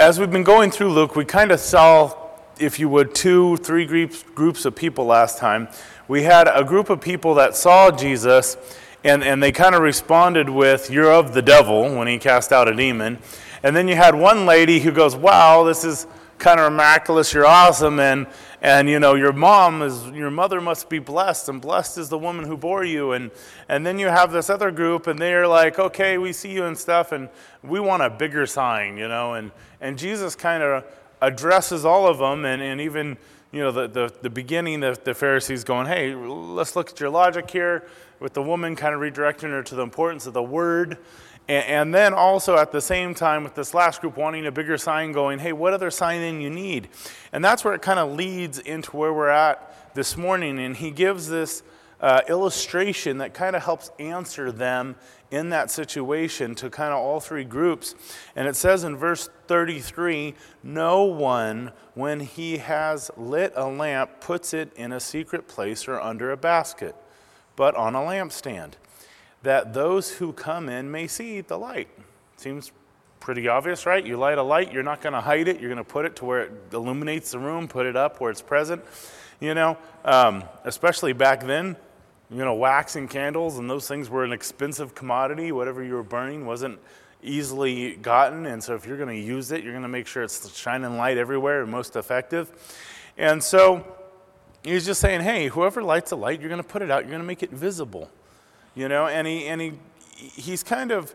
as we've been going through Luke, we kind of saw, if you would, two, three groups, groups of people last time. We had a group of people that saw Jesus, and, and they kind of responded with, You're of the devil, when he cast out a demon. And then you had one lady who goes, Wow, this is kind of miraculous, you're awesome, and, and you know, your mom is, your mother must be blessed, and blessed is the woman who bore you. And, and then you have this other group, and they're like, okay, we see you and stuff, and we want a bigger sign, you know. And, and Jesus kind of addresses all of them, and, and even, you know, the, the, the beginning, the, the Pharisees going, hey, let's look at your logic here, with the woman kind of redirecting her to the importance of the word. And, and then also at the same time, with this last group wanting a bigger sign, going, hey, what other sign then you need? And that's where it kind of leads into where we're at this morning. And he gives this uh, illustration that kind of helps answer them in that situation to kind of all three groups. And it says in verse 33 No one, when he has lit a lamp, puts it in a secret place or under a basket, but on a lampstand that those who come in may see the light. Seems pretty obvious, right? You light a light, you're not going to hide it. You're going to put it to where it illuminates the room, put it up where it's present. You know, um, especially back then, you know, wax and candles and those things were an expensive commodity. Whatever you were burning wasn't easily gotten. And so if you're going to use it, you're going to make sure it's shining light everywhere and most effective. And so he's just saying, hey, whoever lights a light, you're going to put it out, you're going to make it visible you know, and he and he he's kind of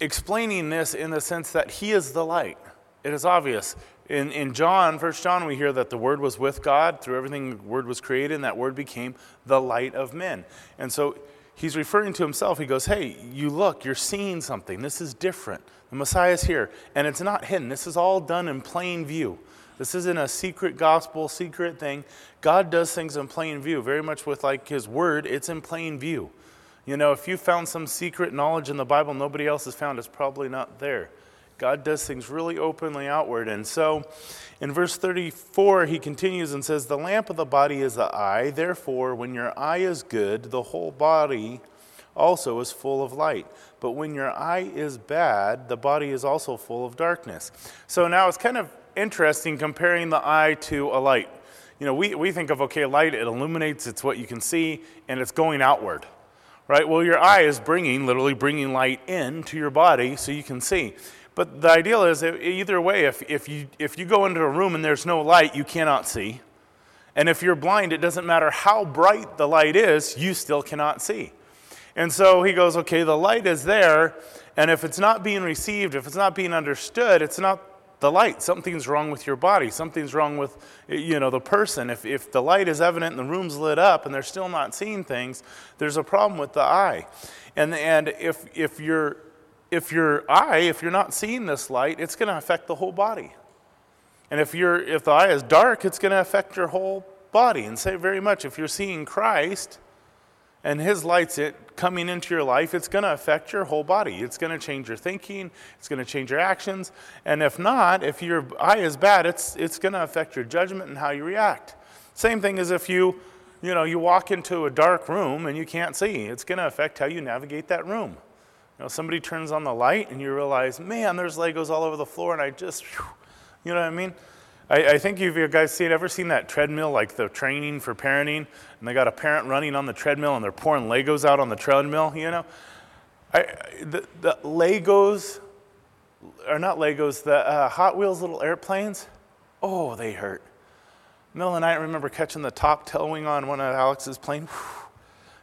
explaining this in the sense that he is the light. It is obvious. In, in John, First John, we hear that the Word was with God. Through everything, the Word was created, and that Word became the light of men. And so he's referring to himself. He goes, Hey, you look, you're seeing something. This is different. The Messiah is here. And it's not hidden, this is all done in plain view. This isn't a secret gospel, secret thing. God does things in plain view, very much with like his word, it's in plain view. You know, if you found some secret knowledge in the Bible nobody else has found, it's probably not there. God does things really openly outward. And so in verse 34, he continues and says, The lamp of the body is the eye. Therefore, when your eye is good, the whole body also is full of light. But when your eye is bad, the body is also full of darkness. So now it's kind of interesting comparing the eye to a light. You know, we, we think of, okay, light, it illuminates, it's what you can see, and it's going outward, right? Well, your eye is bringing, literally bringing light into your body so you can see. But the ideal is either way, if, if, you, if you go into a room and there's no light, you cannot see. And if you're blind, it doesn't matter how bright the light is, you still cannot see. And so he goes, okay, the light is there, and if it's not being received, if it's not being understood, it's not the light. Something's wrong with your body. Something's wrong with, you know, the person. If, if the light is evident and the room's lit up and they're still not seeing things, there's a problem with the eye. And, and if, if, your, if your eye, if you're not seeing this light, it's going to affect the whole body. And if, you're, if the eye is dark, it's going to affect your whole body. And say very much, if you're seeing Christ, and his light's it coming into your life, it's going to affect your whole body. It's going to change your thinking, it's going to change your actions. And if not, if your eye is bad, it's, it's going to affect your judgment and how you react. Same thing as if you, you know, you walk into a dark room and you can't see. It's going to affect how you navigate that room. You know, somebody turns on the light and you realize, man, there's Legos all over the floor, and I just, you know what I mean? I, I think if you guys seen ever seen that treadmill, like the training for parenting, and they got a parent running on the treadmill and they're pouring Legos out on the treadmill, you know? I, the, the Legos, or not Legos, the uh, Hot Wheels little airplanes, oh, they hurt. Middle of the night, I remember catching the top tail wing on one of Alex's planes,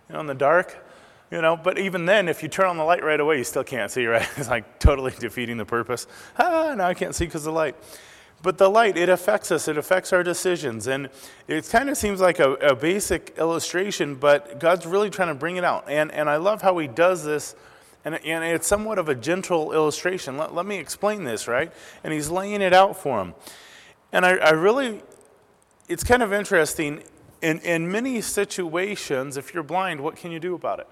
you know, in the dark. You know, but even then, if you turn on the light right away, you still can't see, right? It's like totally defeating the purpose. Ah, now I can't see because of the light. But the light, it affects us, it affects our decisions. And it kind of seems like a, a, basic illustration, but God's really trying to bring it out. And, and I love how He does this. And, and it's somewhat of a gentle illustration. Let, let me explain this, right? And He's laying it out for him. And I, I really, it's kind of interesting. In, in many situations, if you're blind, what can you do about it?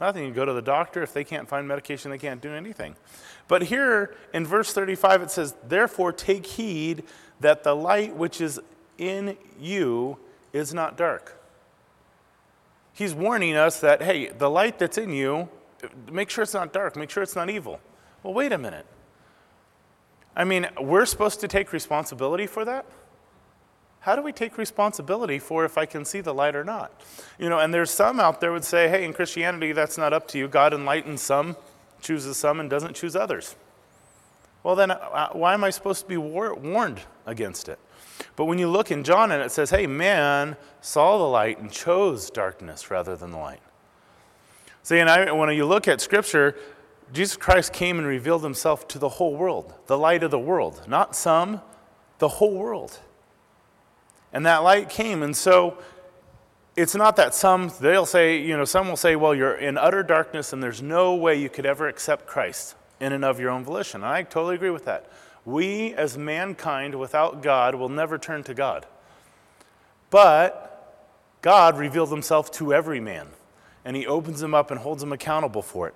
Nothing. You go to the doctor. If they can't find medication, they can't do anything. But here in verse 35, it says, Therefore take heed that the light which is in you is not dark. He's warning us that, hey, the light that's in you, make sure it's not dark, make sure it's not evil. Well, wait a minute. I mean, we're supposed to take responsibility for that? How do we take responsibility for if I can see the light or not? You know, and there's some out there would say, hey, in Christianity, that's not up to you. God enlightens some, chooses some, and doesn't choose others. Well, then, uh, why am I supposed to be war- warned against it? But when you look in John and it says, hey, man saw the light and chose darkness rather than the light. See, and I, when you look at Scripture, Jesus Christ came and revealed himself to the whole world, the light of the world, not some, the whole world. And that light came. And so it's not that some, they'll say, you know, some will say, well, you're in utter darkness and there's no way you could ever accept Christ in and of your own volition. And I totally agree with that. We, as mankind without God, will never turn to God. But God revealed himself to every man, and he opens him up and holds him accountable for it.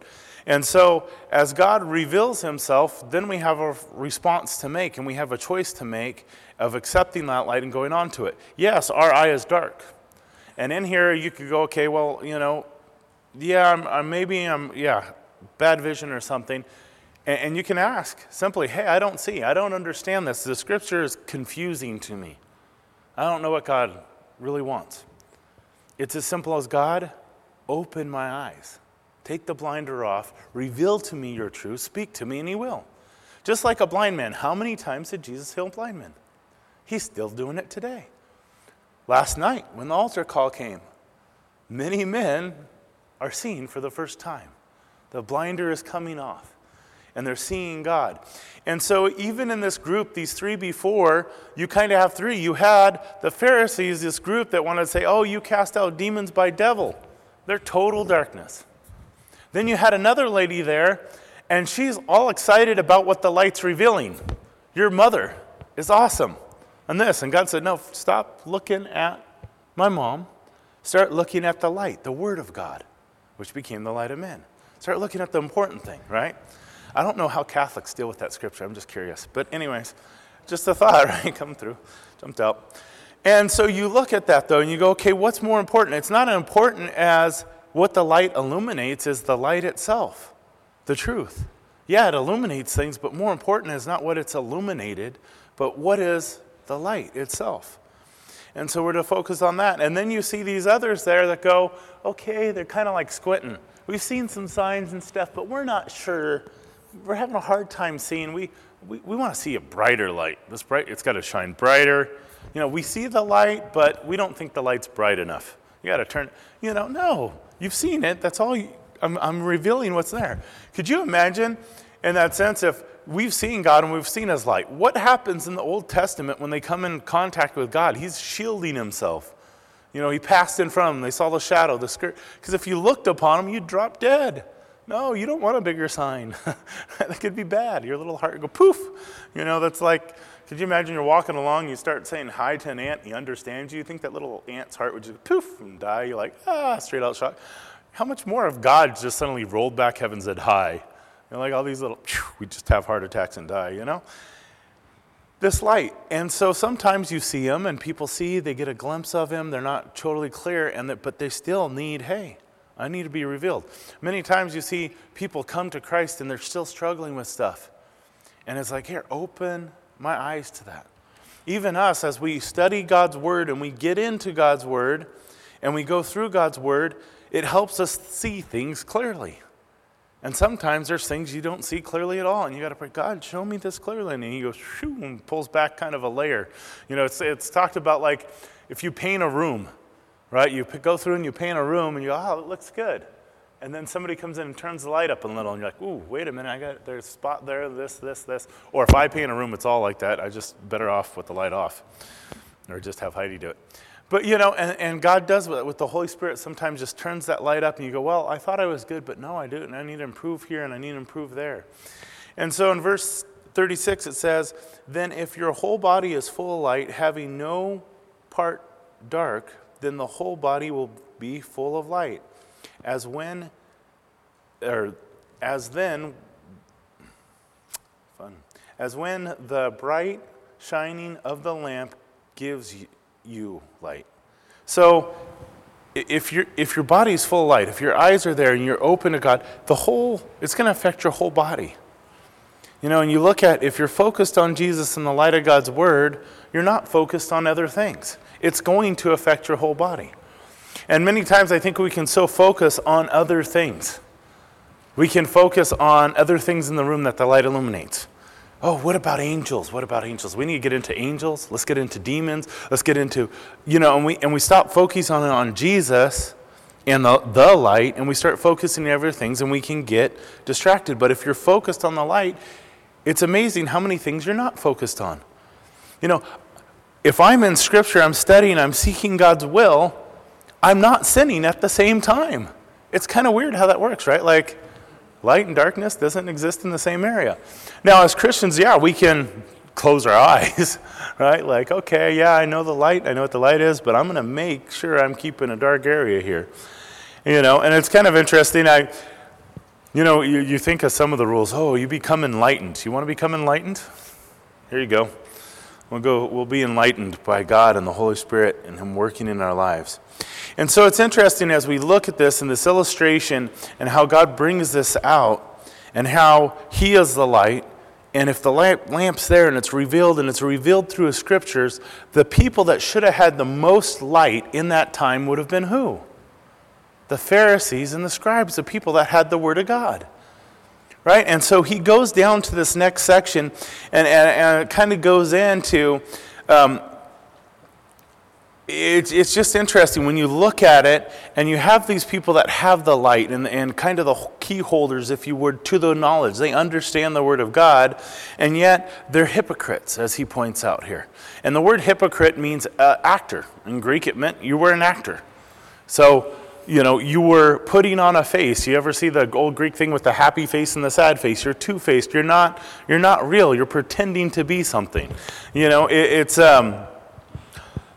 And so, as God reveals himself, then we have a response to make, and we have a choice to make of accepting that light and going on to it. Yes, our eye is dark. And in here, you could go, okay, well, you know, yeah, I'm, I'm maybe I'm, yeah, bad vision or something. And, and you can ask simply, hey, I don't see, I don't understand this. The scripture is confusing to me. I don't know what God really wants. It's as simple as God, open my eyes. Take the blinder off, reveal to me your truth, speak to me, and He will. Just like a blind man, how many times did Jesus heal blind men? He's still doing it today. Last night, when the altar call came, many men are seeing for the first time. The blinder is coming off and they're seeing God. And so, even in this group, these three before, you kind of have three. You had the Pharisees, this group that wanted to say, Oh, you cast out demons by devil. They're total darkness. Then you had another lady there, and she's all excited about what the light's revealing. Your mother is awesome. And this. And God said, No, stop looking at my mom. Start looking at the light, the Word of God, which became the light of men. Start looking at the important thing, right? I don't know how Catholics deal with that scripture. I'm just curious. But, anyways, just a thought, right? Come through, jumped out. And so you look at that, though, and you go, okay, what's more important? It's not as important as what the light illuminates, is the light itself, the truth. Yeah, it illuminates things, but more important is not what it's illuminated, but what is the light itself. And so we're to focus on that. And then you see these others there that go, okay, they're kind of like squinting. We've seen some signs and stuff, but we're not sure we're having a hard time seeing. We, we, we want to see a brighter light. This bright, it's got to shine brighter. You know, we see the light, but we don't think the light's bright enough. You got to turn, you know, no, you've seen it. That's all. You, I'm, I'm revealing what's there. Could you imagine, in that sense, if we've seen God and we've seen His light? What happens in the Old Testament when they come in contact with God? He's shielding Himself. You know, He passed in front of them. They saw the shadow, the skirt. Because if you looked upon Him, you'd drop dead. No, you don't want a bigger sign. that could be bad. Your little heart go poof. You know, that's like, could you imagine you're walking along, you start saying hi to an ant, and he understands you. You think that little ant's heart would just poof and die. You're like, ah, straight out shock. How much more of God just suddenly rolled back heaven and said hi? You know, like all these little, we just have heart attacks and die, you know? This light. And so sometimes you see him and people see, they get a glimpse of him, they're not totally clear, and that, but they still need, hey, I need to be revealed. Many times you see people come to Christ and they're still struggling with stuff. And it's like, here, open my eyes to that. Even us, as we study God's Word and we get into God's Word and we go through God's Word, it helps us see things clearly. And sometimes there's things you don't see clearly at all, and you got to pray, God, show me this clearly. And he goes, shoo, and pulls back kind of a layer. You know, it's, it's talked about like if you paint a room, right? You go through and you paint a room and you go, oh, it looks good. And then somebody comes in and turns the light up a little, and you're like, ooh, wait a minute, I got there's a spot there, this, this, this. Or if I paint a room, it's all like that. I just better off with the light off, or just have Heidi do it. But you know, and, and God does with, with the Holy Spirit. Sometimes just turns that light up, and you go, well, I thought I was good, but no, I didn't. I need to improve here, and I need to improve there. And so in verse 36, it says, then if your whole body is full of light, having no part dark, then the whole body will be full of light. As when, or as then, fun, as when the bright shining of the lamp gives you light. So, if, your if your body is full of light, if your eyes are there and you're open to God, the whole, it's going to affect your whole body. You know, and you look at if you're focused on Jesus and the light of God's word, you're not focused on other things. It's going to affect your whole body. And many times I think we can so focus on other things. We can focus on other things in the room that the light illuminates. Oh, what about angels? What about angels? We need to get into angels. Let's get into demons. Let's get into, you know, and we, and we stop focusing on, on Jesus and the, the light, and we start focusing on other things, and we can get distracted. But if you're focused on the light, it's amazing how many things you're not focused on. You know, if I'm in Scripture, I'm studying, I'm seeking God's will, I'm not sinning at the same time. It's kind of weird how that works, right? Like, light and darkness doesn't exist in the same area. Now, as Christians, yeah, we can close our eyes, right? Like, okay, yeah, I know the light, I know what the light is, but I'm going to make sure I'm keeping a dark area here. You know, and it's kind of interesting. I, you know, you, you think of some of the rules. Oh, you become enlightened. You want to become enlightened? Here you go. We'll go. We'll be enlightened by God and the Holy Spirit and Him working in our lives. And so it's interesting as we look at this and this illustration and how God brings this out and how He is the light. And if the lamp, lamp's there and it's revealed and it's revealed through the scriptures, the people that should have had the most light in that time would have been who? The Pharisees and the scribes, the people that had the Word of God. Right? And so he goes down to this next section and, and, and it kind of goes into um, it's, it's just interesting when you look at it and you have these people that have the light and, and kind of the key holders, if you would, to the knowledge. They understand the Word of God, and yet they're hypocrites, as he points out here. And the word hypocrite means uh, actor. In Greek, it meant you were an actor. So, you know, you were putting on a face. You ever see the old Greek thing with the happy face and the sad face? You're two-faced. You're not. You're not real. You're pretending to be something. You know, it, it's. Um,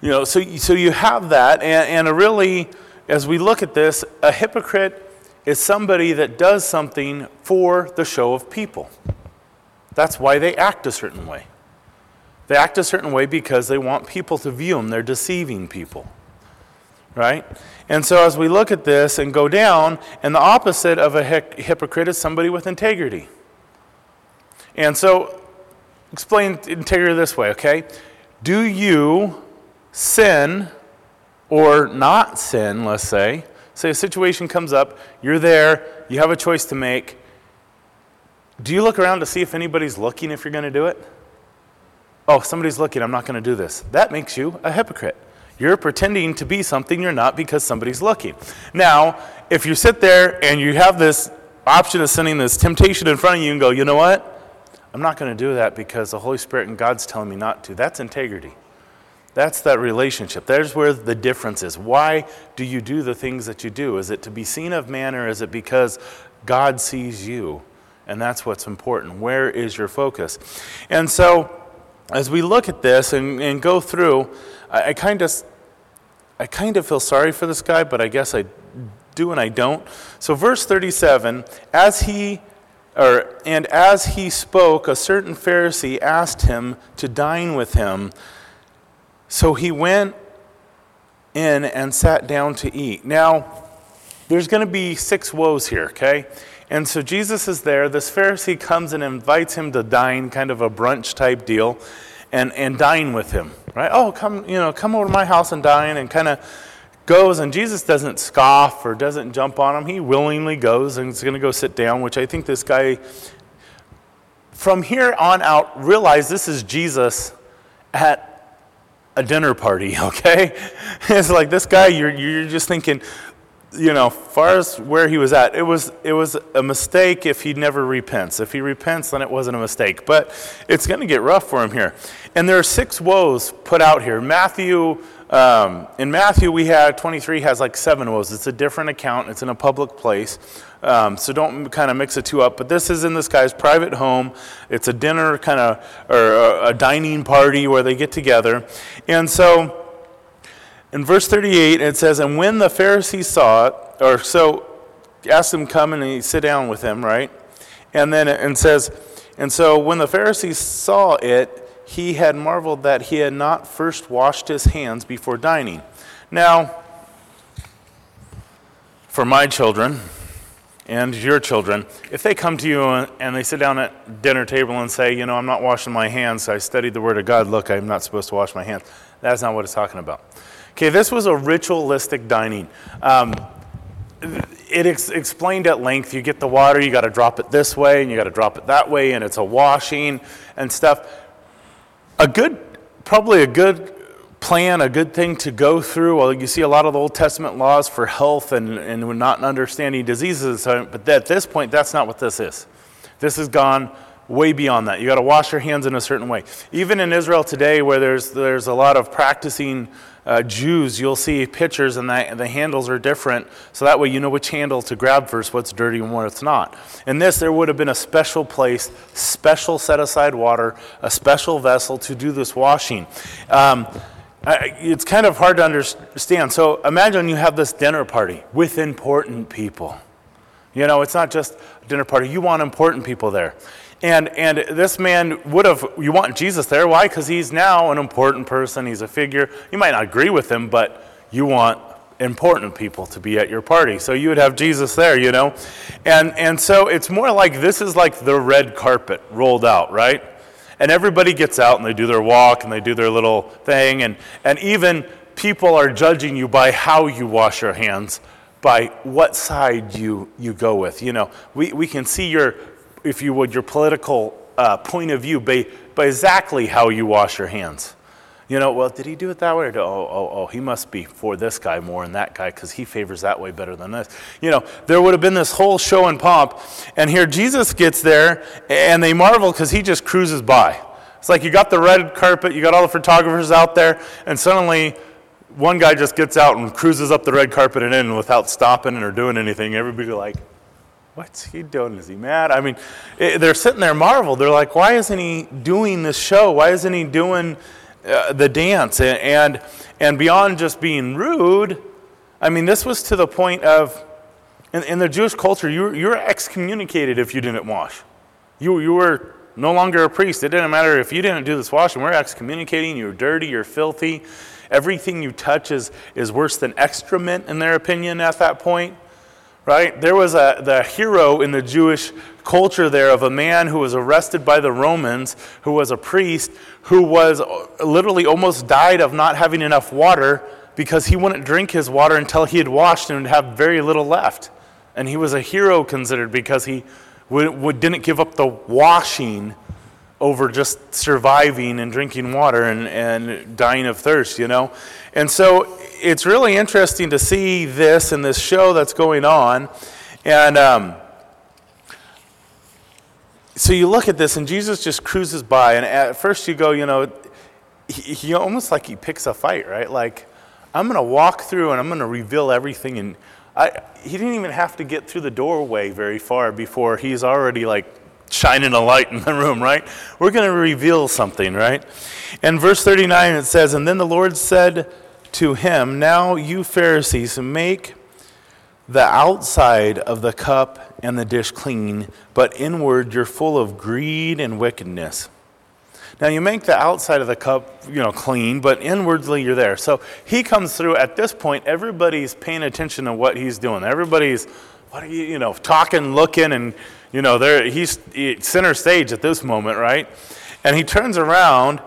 you know, so, so you have that, and, and really, as we look at this, a hypocrite is somebody that does something for the show of people. That's why they act a certain way. They act a certain way because they want people to view them. They're deceiving people. Right? And so as we look at this and go down, and the opposite of a hypocrite is somebody with integrity. And so, explain integrity this way, okay? Do you sin or not sin, let's say, say a situation comes up, you're there, you have a choice to make. Do you look around to see if anybody's looking if you're going to do it? Oh, somebody's looking, I'm not going to do this. That makes you a hypocrite. You're pretending to be something you're not because somebody's looking. Now, if you sit there and you have this option of sending this temptation in front of you and go, you know what? I'm not going to do that because the Holy Spirit and God's telling me not to. That's integrity. That's that relationship. There's where the difference is. Why do you do the things that you do? Is it to be seen of man or is it because God sees you? And that's what's important. Where is your focus? And so, as we look at this and, and go through, I, I kind of I kind of feel sorry for this guy, but I guess I do and I don't. So verse 37, as he or and as he spoke, a certain Pharisee asked him to dine with him. So he went in and sat down to eat. Now, there's going to be six woes here, okay? And so Jesus is there. This Pharisee comes and invites him to dine, kind of a brunch type deal, and, and dine with him, right? Oh, come, you know, come over to my house and dine, and kind of goes. And Jesus doesn't scoff or doesn't jump on him. He willingly goes and is going to go sit down, which I think this guy, from here on out, realize this is Jesus at a dinner party, okay? it's like this guy, you're, you're just thinking, you know, far as where he was at, it was, it was a mistake if he never repents. If he repents, then it wasn't a mistake. But it's going to get rough for him here. And there are six woes put out here. Matthew, um, in Matthew, we had 23 has like seven woes. It's a different account, it's in a public place. Um, so don't kind of mix the two up. But this is in this guy's private home. It's a dinner kind of, or a, a dining party where they get together. And so in verse 38, it says, And when the Pharisees saw it, or so asked him come and he sit down with him, right? And then it says, And so when the Pharisees saw it, he had marveled that he had not first washed his hands before dining. Now, for my children, and your children, if they come to you and they sit down at dinner table and say, you know, I'm not washing my hands, I studied the Word of God, look, I'm not supposed to wash my hands. That's not what it's talking about. Okay, this was a ritualistic dining. Um, it ex- explained at length you get the water, you got to drop it this way, and you got to drop it that way, and it's a washing and stuff. A good, probably a good plan, a good thing to go through. Well, you see a lot of the Old Testament laws for health and, and not understanding diseases, but at this point, that's not what this is. This has gone way beyond that. You got to wash your hands in a certain way. Even in Israel today, where there's, there's a lot of practicing uh, Jews, you'll see pictures and the, the handles are different, so that way you know which handle to grab first, what's dirty and what's not. In this, there would have been a special place, special set aside water, a special vessel to do this washing. Um, it's kind of hard to understand. So imagine you have this dinner party with important people. You know, it's not just a dinner party, you want important people there. And, and this man would have, you want Jesus there. Why? Because he's now an important person. He's a figure. You might not agree with him, but you want important people to be at your party. So you would have Jesus there, you know? And, and so it's more like this is like the red carpet rolled out, right? And everybody gets out and they do their walk and they do their little thing. And, and even people are judging you by how you wash your hands, by what side you, you go with. You know, we, we can see your, if you would, your political uh, point of view by, by exactly how you wash your hands. You know, well, did he do it that way? Or oh, oh, oh, he must be for this guy more than that guy because he favors that way better than this. You know, there would have been this whole show and pomp. And here Jesus gets there and they marvel because he just cruises by. It's like you got the red carpet, you got all the photographers out there, and suddenly one guy just gets out and cruises up the red carpet and in without stopping or doing anything. Everybody like, what's he doing? Is he mad? I mean, it, they're sitting there marveled. They're like, why isn't he doing this show? Why isn't he doing uh, the dance, and, and, and beyond just being rude, I mean, this was to the point of, in, in the Jewish culture, you were, you were excommunicated if you didn't wash. You, you were no longer a priest. It didn't matter if you didn't do this washing. We're excommunicating. You're dirty. You're filthy. Everything you touch is, is worse than excrement, in their opinion, at that point right? There was a, the hero in the Jewish culture there of a man who was arrested by the Romans, who was a priest, who was uh, literally almost died of not having enough water because he wouldn't drink his water until he had washed and would have very little left. And he was a hero considered because he would, would, didn't give up the washing over just surviving and drinking water and, and dying of thirst, you know? And so it's really interesting to see this in this show that's going on. And um, so you look at this, and Jesus just cruises by. And at first you go, you know, he, he almost like he picks a fight, right? Like, I'm going to walk through and I'm going to reveal everything. And I, he didn't even have to get through the doorway very far before he's already like shining a light in the room, right? We're going to reveal something, right? And verse 39 it says, And then the Lord said to him, Now you Pharisees make the outside of the cup and the dish clean, but inward you're full of greed and wickedness. Now you make the outside of the cup, you know, clean, but inwardly you're there. So he comes through. At this point, everybody's paying attention to what he's doing. Everybody's, what are you, you know, talking, looking, and you know, there he's center stage at this moment, right? And he turns around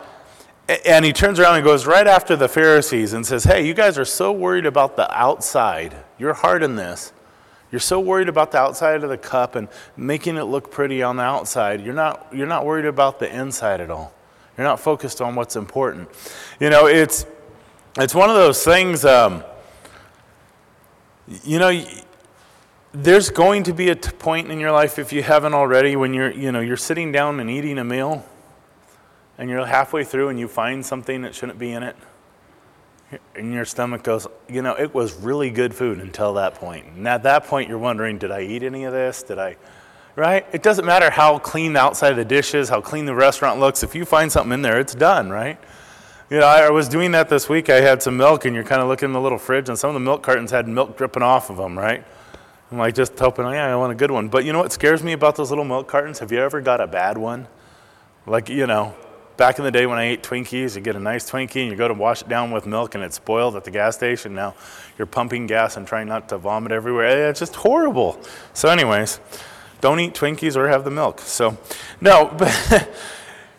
and he turns around and goes right after the Pharisees and says, Hey, you guys are so worried about the outside. You're hard in this. You're so worried about the outside of the cup and making it look pretty on the outside. You're not, you're not worried about the inside at all. You're not focused on what's important. You know, it's, it's one of those things, um, you know, there's going to be a point in your life if you haven't already when you're you know you're sitting down and eating a meal and you're halfway through and you find something that shouldn't be in it and your stomach goes you know it was really good food until that point. point and at that point you're wondering did i eat any of this? Did i right? It doesn't matter how clean the outside of the dish is how clean the restaurant looks. If you find something in there it's done right? You know i was doing that this week. I had some milk and you're kind of looking in the little fridge and some of the milk cartons had milk dripping off of them right I'm like just hoping, oh, yeah, I want a good one. But you know what scares me about those little milk cartons? Have you ever got a bad one? Like, you know, back in the day when I ate Twinkies, you get a nice Twinkie and you go to wash it down with milk and it's spoiled at the gas station. Now you're pumping gas and trying not to vomit everywhere. It's just horrible. So, anyways, don't eat Twinkies or have the milk. So, no, but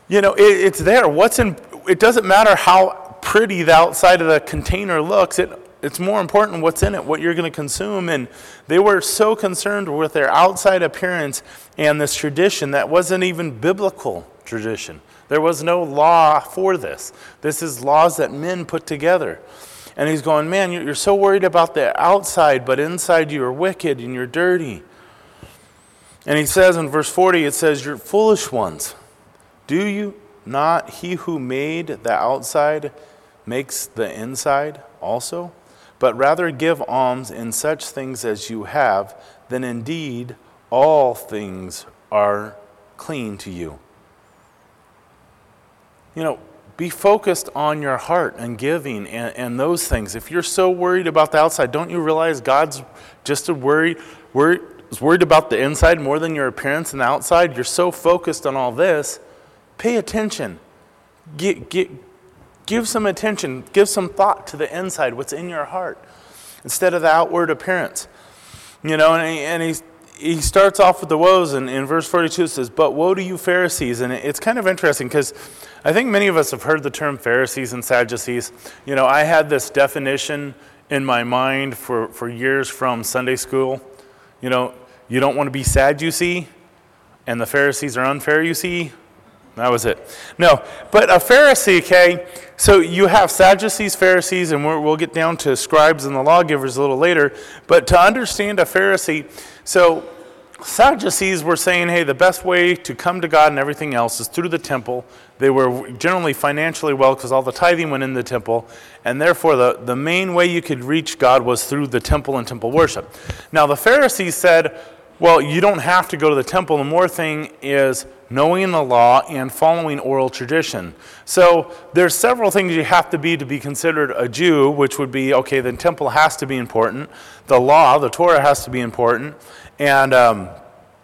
you know, it, it's there. What's in? It doesn't matter how pretty the outside of the container looks. It it's more important what's in it, what you're going to consume. And they were so concerned with their outside appearance and this tradition that wasn't even biblical tradition. There was no law for this. This is laws that men put together. And he's going, Man, you're so worried about the outside, but inside you are wicked and you're dirty. And he says in verse 40, it says, You're foolish ones. Do you not, he who made the outside makes the inside also? But rather give alms in such things as you have, then indeed all things are clean to you. You know, be focused on your heart and giving and, and those things. If you're so worried about the outside, don't you realize God's just a worry, worry, is worried about the inside more than your appearance and the outside? You're so focused on all this. Pay attention. Get, get, give some attention, give some thought to the inside, what's in your heart, instead of the outward appearance. You know, and, he, and he's he starts off with the woes, and in verse 42 it says, But woe to you, Pharisees. And it's kind of interesting because I think many of us have heard the term Pharisees and Sadducees. You know, I had this definition in my mind for, for years from Sunday school. You know, you don't want to be sad, you see, and the Pharisees are unfair, you see. That was it. No, but a Pharisee, okay, so you have Sadducees, Pharisees, and we will get down to scribes and the lawgivers a little later. But to understand a Pharisee, so Sadducees were saying, hey, the best way to come to God and everything else is through the temple. They were generally financially well because all the tithing went in the temple, and therefore the, the main way you could reach God was through the temple and temple worship. Now, the Pharisees said, well, you don't have to go to the temple. The more thing is knowing the law and following oral tradition. So there's several things you have to be to be considered a Jew, which would be okay. The temple has to be important. The law, the Torah, has to be important, and um,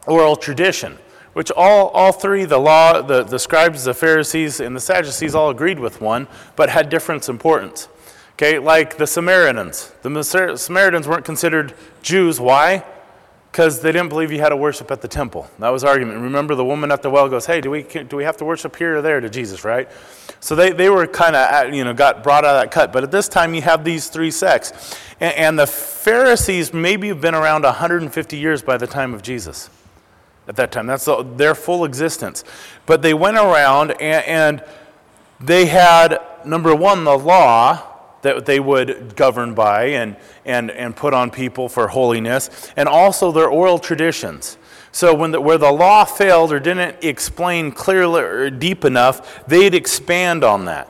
oral tradition. Which all, all three, the law, the, the scribes, the Pharisees, and the Sadducees all agreed with one, but had different importance. Okay, like the Samaritans. The Samaritans weren't considered Jews. Why? Because they didn't believe you had to worship at the temple. That was argument. Remember, the woman at the well goes, "Hey, do we do we have to worship here or there to Jesus?" Right? So they, they were kind of you know got brought out of that cut. But at this time, you have these three sects, and, and the Pharisees maybe have been around 150 years by the time of Jesus. At that time, that's the, their full existence. But they went around and, and they had number one the law that they would govern by and, and, and put on people for holiness, and also their oral traditions. So when the, where the law failed or didn't explain clearly or deep enough, they'd expand on that.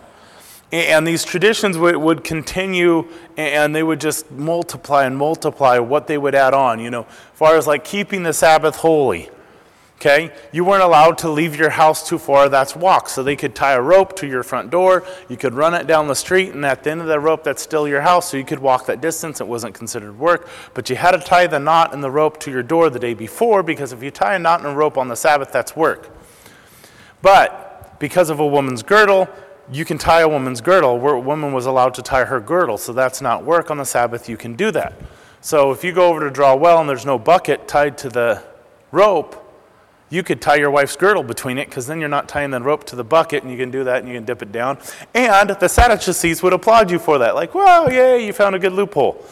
And these traditions would, would continue and they would just multiply and multiply what they would add on, you know, as far as like keeping the Sabbath holy Okay? You weren't allowed to leave your house too far, that's walk. So they could tie a rope to your front door, you could run it down the street, and at the end of the rope, that's still your house, so you could walk that distance. It wasn't considered work. But you had to tie the knot in the rope to your door the day before, because if you tie a knot in a rope on the Sabbath, that's work. But because of a woman's girdle, you can tie a woman's girdle. Where a woman was allowed to tie her girdle, so that's not work on the Sabbath, you can do that. So if you go over to draw well and there's no bucket tied to the rope, you could tie your wife's girdle between it because then you're not tying the rope to the bucket and you can do that and you can dip it down. And the Sadducees would applaud you for that. Like, well, yay, you found a good loophole.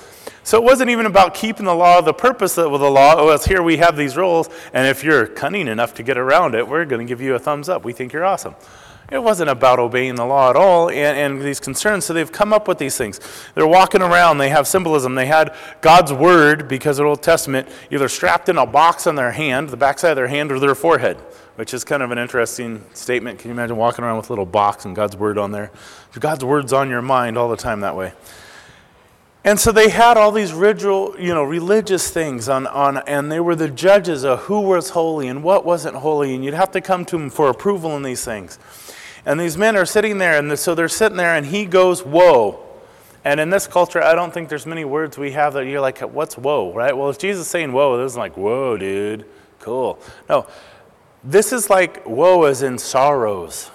So it wasn't even about keeping the law. The purpose of the law oh, was here we have these rules, and if you're cunning enough to get around it, we're going to give you a thumbs up. We think you're awesome. It wasn't about obeying the law at all and, and, these concerns. So they've come up with these things. They're walking around, they have symbolism. They had God's word, because of the Old Testament, either strapped in a box on their hand, the backside of their hand, or their forehead, which is kind of an interesting statement. Can you imagine walking around with a little box and God's word on there? God's word's on your mind all the time that way. And so they had all these ritual, you know, religious things on, on, and they were the judges of who was holy and what wasn't holy, and you'd have to come to them for approval in these things. And these men are sitting there, and so they're sitting there, and he goes, Whoa. And in this culture, I don't think there's many words we have that you're like, What's whoa, right? Well, if Jesus saying whoa, this is like, Whoa, dude, cool. No, this is like whoa as in sorrows.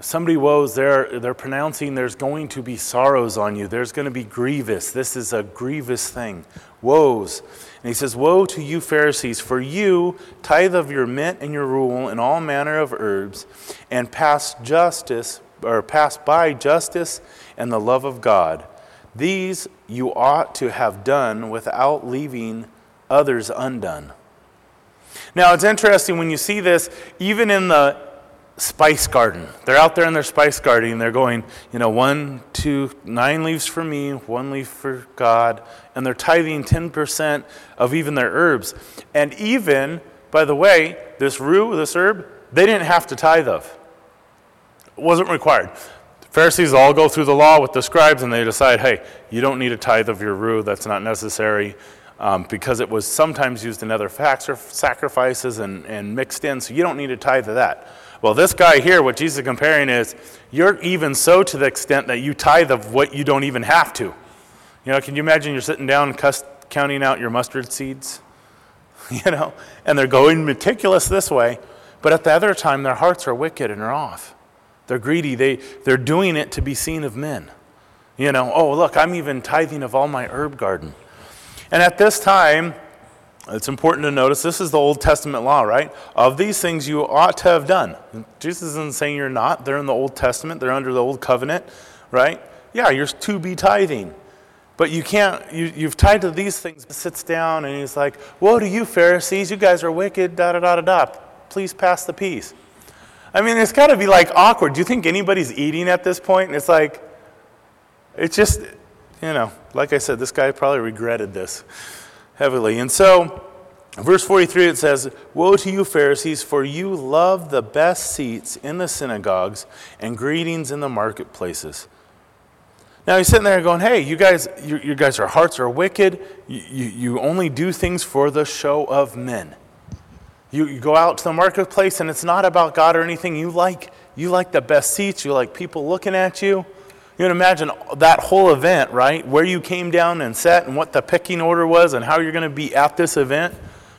Somebody woes, they're, they're pronouncing there's going to be sorrows on you. There's going to be grievous. This is a grievous thing. Woes. And he says, Woe to you, Pharisees, for you tithe of your mint and your rue and all manner of herbs, and pass justice, or pass by justice and the love of God. These you ought to have done without leaving others undone. Now, it's interesting when you see this, even in the spice garden. They're out there in their spice garden. They're going, you know, one, two, nine leaves for me, one leaf for God. And they're tithing 10% of even their herbs. And even, by the way, this rue, this herb, they didn't have to tithe of. It wasn't required. The Pharisees all go through the law with the scribes and they decide, hey, you don't need a tithe of your rue. That's not necessary. Um, because it was sometimes used in other sacrifices and, and mixed in, so you don't need a tithe of that. Well, this guy here, what Jesus is comparing is, you're even so to the extent that you tithe of what you don't even have to. You know, can you imagine you're sitting down cuss, counting out your mustard seeds? You know, and they're going meticulous this way, but at the other time, their hearts are wicked and are off. They're greedy. They, they're doing it to be seen of men. You know, oh, look, I'm even tithing of all my herb garden. And at this time, it's important to notice this is the Old Testament law, right? Of these things you ought to have done. Jesus isn't saying you're not. They're in the Old Testament, they're under the Old Covenant, right? Yeah, you're to be tithing. But you can't, you, you've tied to these things. He sits down and he's like, Woe to you, Pharisees, you guys are wicked, da da da da da. Please pass the peace. I mean, it's got to be like awkward. Do you think anybody's eating at this point? And it's like, it's just, you know, like I said, this guy probably regretted this heavily. And so, verse 43, it says, Woe to you, Pharisees, for you love the best seats in the synagogues and greetings in the marketplaces. Now he's sitting there going, Hey, you guys, you, you guys, our hearts are wicked. You, you, you, only do things for the show of men. You, you go out to the marketplace and it's not about God or anything. You like, you like the best seats. You like people looking at you. You can imagine that whole event, right? Where you came down and sat and what the picking order was and how you're going to be at this event,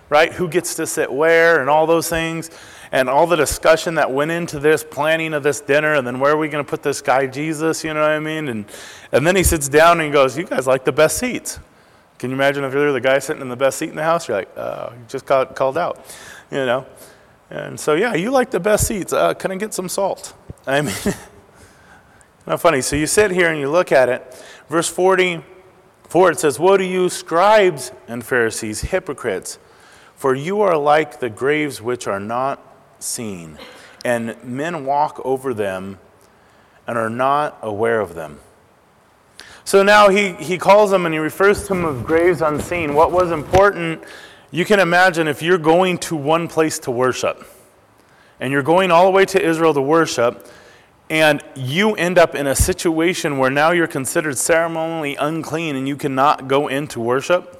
right? Who gets to sit where and all those things. And all the discussion that went into this planning of this dinner and then where are we going to put this guy Jesus, you know what I mean? And, and then he sits down and he goes, You guys like the best seats. Can you imagine if you're the guy sitting in the best seat in the house? You're like, Oh, you just got called out, you know? And so, yeah, you like the best seats. Uh, can I get some salt? I mean, Now, funny. So you sit here and you look at it. Verse 44, it says, Woe to you, scribes and Pharisees, hypocrites, for you are like the graves which are not seen, and men walk over them and are not aware of them. So now he, he calls them and he refers to them as graves unseen. What was important, you can imagine if you're going to one place to worship, and you're going all the way to Israel to worship, and you end up in a situation where now you're considered ceremonially unclean and you cannot go into worship,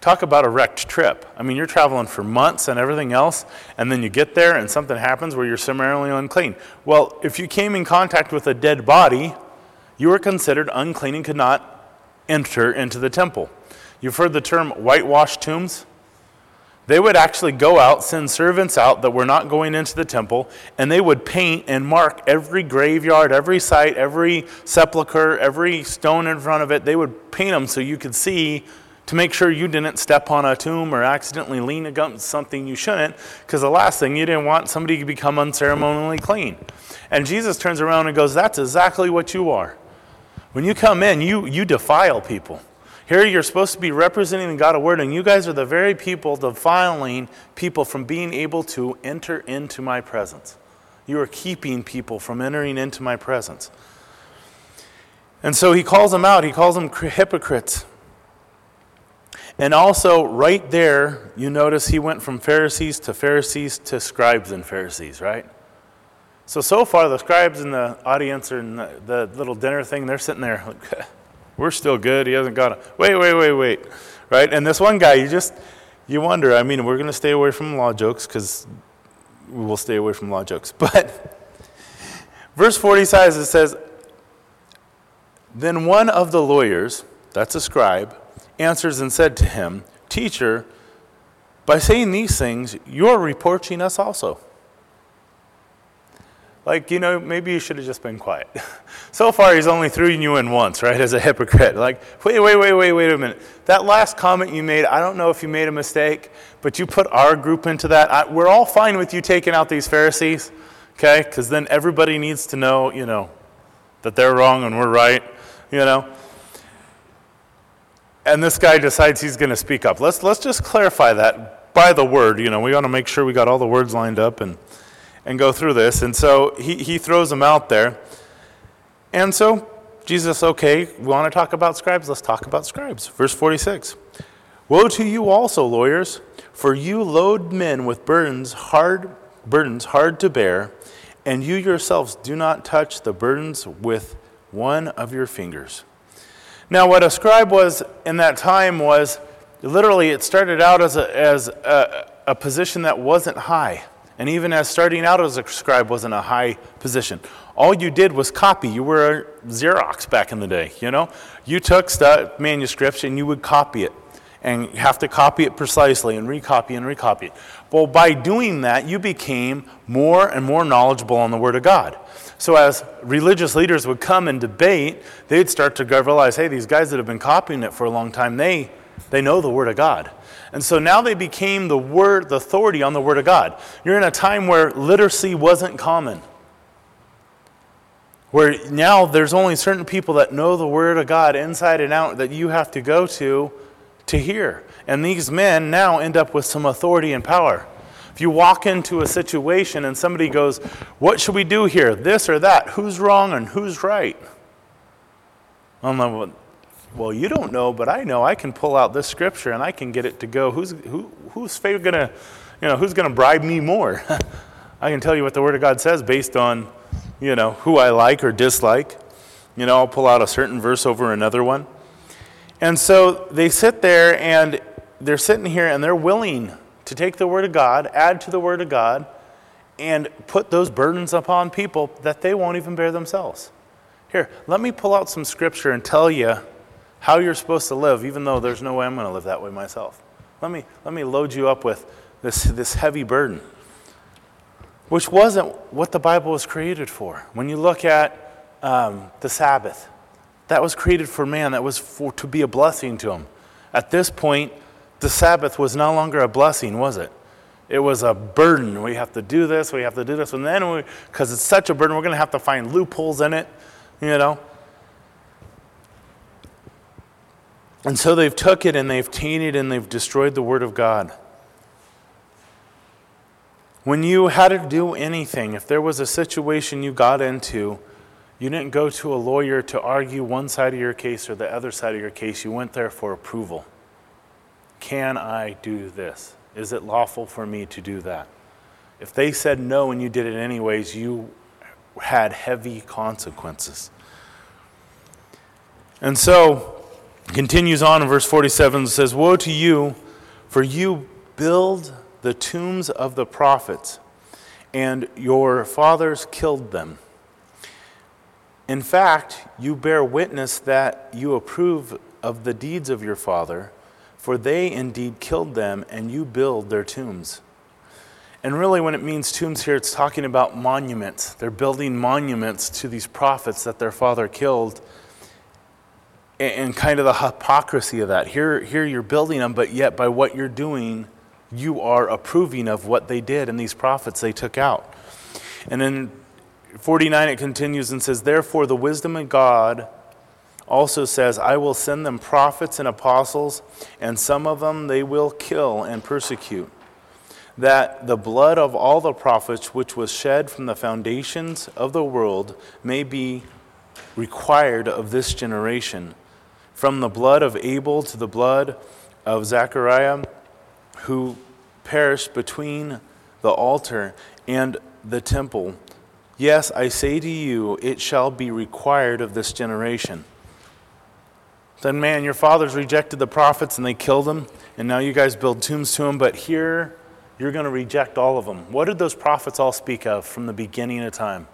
talk about a wrecked trip. I mean, you're traveling for months and everything else, and then you get there and something happens where you're ceremonially unclean. Well, if you came in contact with a dead body, you were considered unclean and could not enter into the temple. You've heard the term whitewashed tombs? They would actually go out, send servants out that were not going into the temple, and they would paint and mark every graveyard, every site, every sepulcher, every stone in front of it. They would paint them so you could see to make sure you didn't step on a tomb or accidentally lean against something you shouldn't, because the last thing you didn't want somebody to become unceremonially clean. And Jesus turns around and goes, That's exactly what you are. When you come in, you, you defile people. Here you're supposed to be representing God of Word, and you guys are the very people defiling people from being able to enter into my presence. You are keeping people from entering into my presence. And so he calls them out. He calls them hypocrites. And also, right there, you notice he went from Pharisees to Pharisees to scribes and Pharisees, right? So, so far, the scribes in the audience or in the, the little dinner thing, they're sitting there we're still good. He hasn't got a wait, wait, wait, wait. Right? And this one guy, you just you wonder. I mean, we're going to stay away from law jokes because we will stay away from law jokes. But verse 40 says it says, Then one of the lawyers, that's a scribe, answers and said to him, Teacher, by saying these things, you're reproaching us also. Like, you know, maybe you should have just been quiet. so far, he's only threw you in once, right, as a hypocrite. Like, wait, wait, wait, wait, wait a minute. That last comment you made, I don't know if you made a mistake, but you put our group into that. I, we're all fine with you taking out these Pharisees, okay? Because then everybody needs to know, you know, that they're wrong and we're right, you know? And this guy decides he's going to speak up. Let's, let's just clarify that by the word. You know, we want to make sure we got all the words lined up and and go through this. And so he, he throws them out there. And so Jesus, okay, we want to talk about scribes? Let's talk about scribes. Verse 46 Woe to you also, lawyers, for you load men with burdens hard, burdens hard to bear, and you yourselves do not touch the burdens with one of your fingers. Now, what a scribe was in that time was literally it started out as a, as a, a position that wasn't high. And even as starting out as a scribe wasn't a high position. All you did was copy. You were a Xerox back in the day, you know? You took stuff, manuscripts and you would copy it. And have to copy it precisely and recopy and recopy it. Well, by doing that, you became more and more knowledgeable on the Word of God. So as religious leaders would come and debate, they'd start to realize, hey, these guys that have been copying it for a long time, they, they know the Word of God. And so now they became the word, the authority on the Word of God. You're in a time where literacy wasn't common. Where now there's only certain people that know the Word of God inside and out that you have to go to to hear. And these men now end up with some authority and power. If you walk into a situation and somebody goes, What should we do here? This or that? Who's wrong and who's right? I'm like, well, you don't know, but I know. I can pull out this scripture and I can get it to go. Who's, who, who's gonna, you know, who's gonna bribe me more? I can tell you what the Word of God says based on, you know, who I like or dislike. You know, I'll pull out a certain verse over another one. And so they sit there and they're sitting here and they're willing to take the Word of God, add to the Word of God, and put those burdens upon people that they won't even bear themselves. Here, let me pull out some scripture and tell you how you're supposed to live, even though there's no way I'm going to live that way myself. Let me, let me load you up with this, this heavy burden, which wasn't what the Bible was created for. When you look at um, the Sabbath, that was created for man, that was for, to be a blessing to him. At this point, the Sabbath was no longer a blessing, was it? It was a burden. We have to do this, we have to do this. And then, we because it's such a burden, we're going to have to find loopholes in it, you know. And so they've took it and they've tainted and they've destroyed the Word of God. When you had to do anything, if there was a situation you got into, you didn't go to a lawyer to argue one side of your case or the other side of your case. You went there for approval. Can I do this? Is it lawful for me to do that? If they said no and you did it anyways, you had heavy consequences. And so, continues on in verse 47 says, Woe to you, for you build the tombs of the prophets, and your fathers killed them. In fact, you bear witness that you approve of the deeds of your father, for they indeed killed them, and you build their tombs. And really, when it means tombs here, it's talking about monuments. They're building monuments to these prophets that their father killed and kind of the hypocrisy of that. Here, here you're building them, but yet by what you're doing, you are approving of what they did and these prophets they took out. And in 49, it continues and says, Therefore, the wisdom of God also says, I will send them prophets and apostles, and some of them they will kill and persecute. That the blood of all the prophets which was shed from the foundations of the world may be required of this generation from the blood of Abel to the blood of Zechariah, who perished between the altar and the temple. Yes, I say to you, it shall be required of this generation. Then, man, your fathers rejected the prophets and they killed them, and now you guys build tombs to them, but here you're going to reject all of them. What did those prophets all speak of from the beginning of time?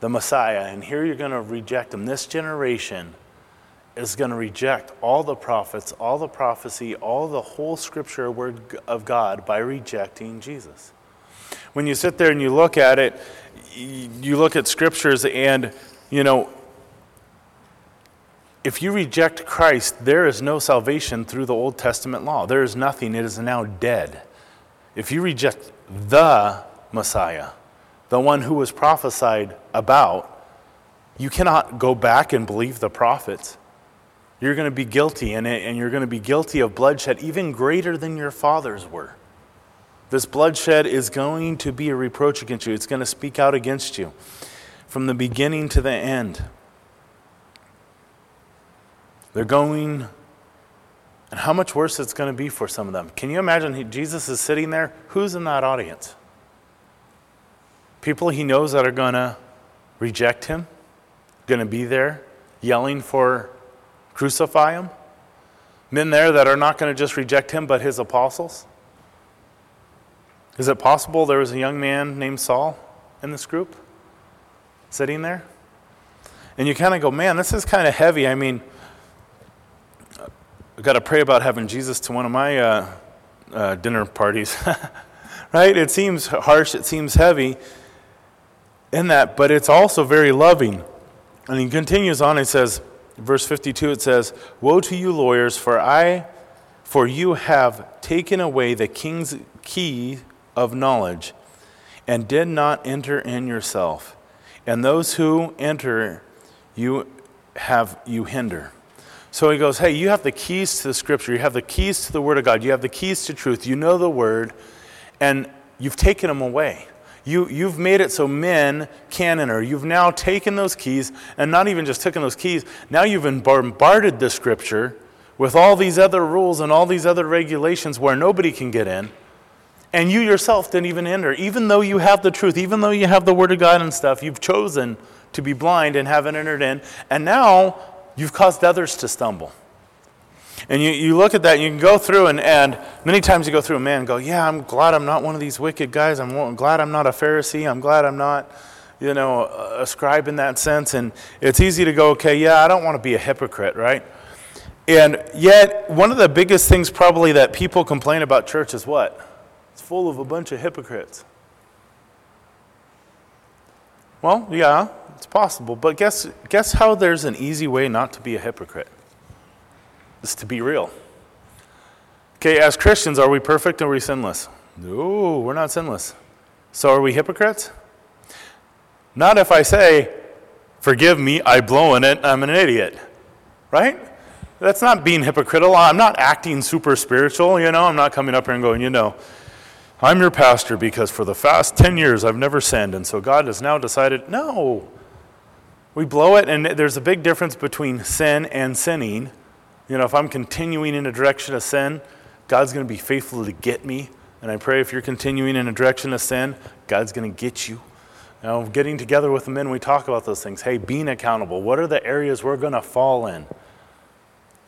The Messiah. And here you're going to reject them. This generation is going to reject all the prophets, all the prophecy, all the whole scripture word of God by rejecting Jesus. When you sit there and you look at it, you look at scriptures and, you know, if you reject Christ, there is no salvation through the Old Testament law. There is nothing. It is now dead. If you reject the Messiah, the one who was prophesied about, you cannot go back and believe the prophets. You're going to be guilty, and, and you're going to be guilty of bloodshed even greater than your fathers were. This bloodshed is going to be a reproach against you, it's going to speak out against you from the beginning to the end. They're going, and how much worse it's going to be for some of them. Can you imagine Jesus is sitting there? Who's in that audience? People he knows that are going to reject him, going to be there yelling for crucify him. Men there that are not going to just reject him, but his apostles. Is it possible there was a young man named Saul in this group sitting there? And you kind of go, man, this is kind of heavy. I mean, I've got to pray about having Jesus to one of my uh, uh, dinner parties, right? It seems harsh, it seems heavy in that, but it's also very loving. And he continues on, he says, verse 52, it says, Woe to you, lawyers, for I, for you have taken away the king's key of knowledge and did not enter in yourself. And those who enter, you have you hinder. So he goes, Hey, you have the keys to the scripture, you have the keys to the word of God, you have the keys to truth, you know the word, and you've taken them away. You, you've made it so men can enter. You've now taken those keys, and not even just taken those keys, now you've bombarded the scripture with all these other rules and all these other regulations where nobody can get in. And you yourself didn't even enter. Even though you have the truth, even though you have the Word of God and stuff, you've chosen to be blind and haven't entered in. And now you've caused others to stumble. And you, you look at that and you can go through, and, and many times you go through, a man, and go, yeah, I'm glad I'm not one of these wicked guys. I'm glad I'm not a Pharisee. I'm glad I'm not, you know, a scribe in that sense. And it's easy to go, okay, yeah, I don't want to be a hypocrite, right? And yet, one of the biggest things probably that people complain about church is what? It's full of a bunch of hypocrites. Well, yeah, it's possible. But guess, guess how there's an easy way not to be a hypocrite? Is to be real. Okay, as Christians, are we perfect or are we sinless? No, we're not sinless. So are we hypocrites? Not if I say, forgive me, I blow in it, I'm an idiot. Right? That's not being hypocritical. I'm not acting super spiritual, you know. I'm not coming up here and going, you know, I'm your pastor because for the past 10 years I've never sinned, and so God has now decided, no. We blow it, and there's a big difference between sin and sinning. You know, if I'm continuing in a direction of sin, God's going to be faithful to get me. And I pray if you're continuing in a direction of sin, God's going to get you. Now, getting together with the men, we talk about those things. Hey, being accountable. What are the areas we're going to fall in?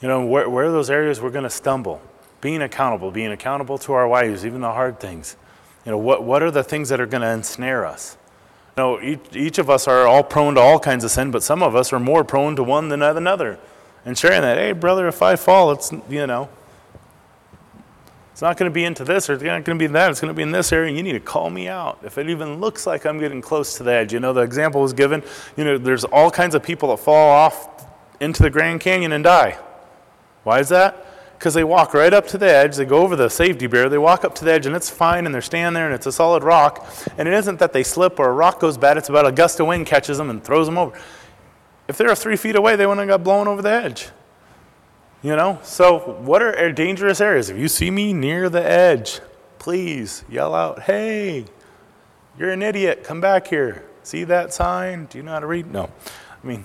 You know, where, where are those areas we're going to stumble? Being accountable, being accountable to our wives, even the hard things. You know, what, what are the things that are going to ensnare us? You know, each, each of us are all prone to all kinds of sin, but some of us are more prone to one than another and sharing that. Hey, brother, if I fall, it's, you know, it's not going to be into this or it's not going to be that. It's going to be in this area. You need to call me out. If it even looks like I'm getting close to the edge, you know, the example was given. You know, there's all kinds of people that fall off into the Grand Canyon and die. Why is that? Because they walk right up to the edge, they go over the safety barrier, they walk up to the edge, and it's fine, and they're standing there, and it's a solid rock. And it isn't that they slip or a rock goes bad, it's about a gust of wind catches them and throws them over. If they were three feet away, they wouldn't have got blown over the edge. You know? So, what are dangerous areas? If you see me near the edge, please yell out, hey, you're an idiot, come back here. See that sign? Do you know how to read? No. I mean,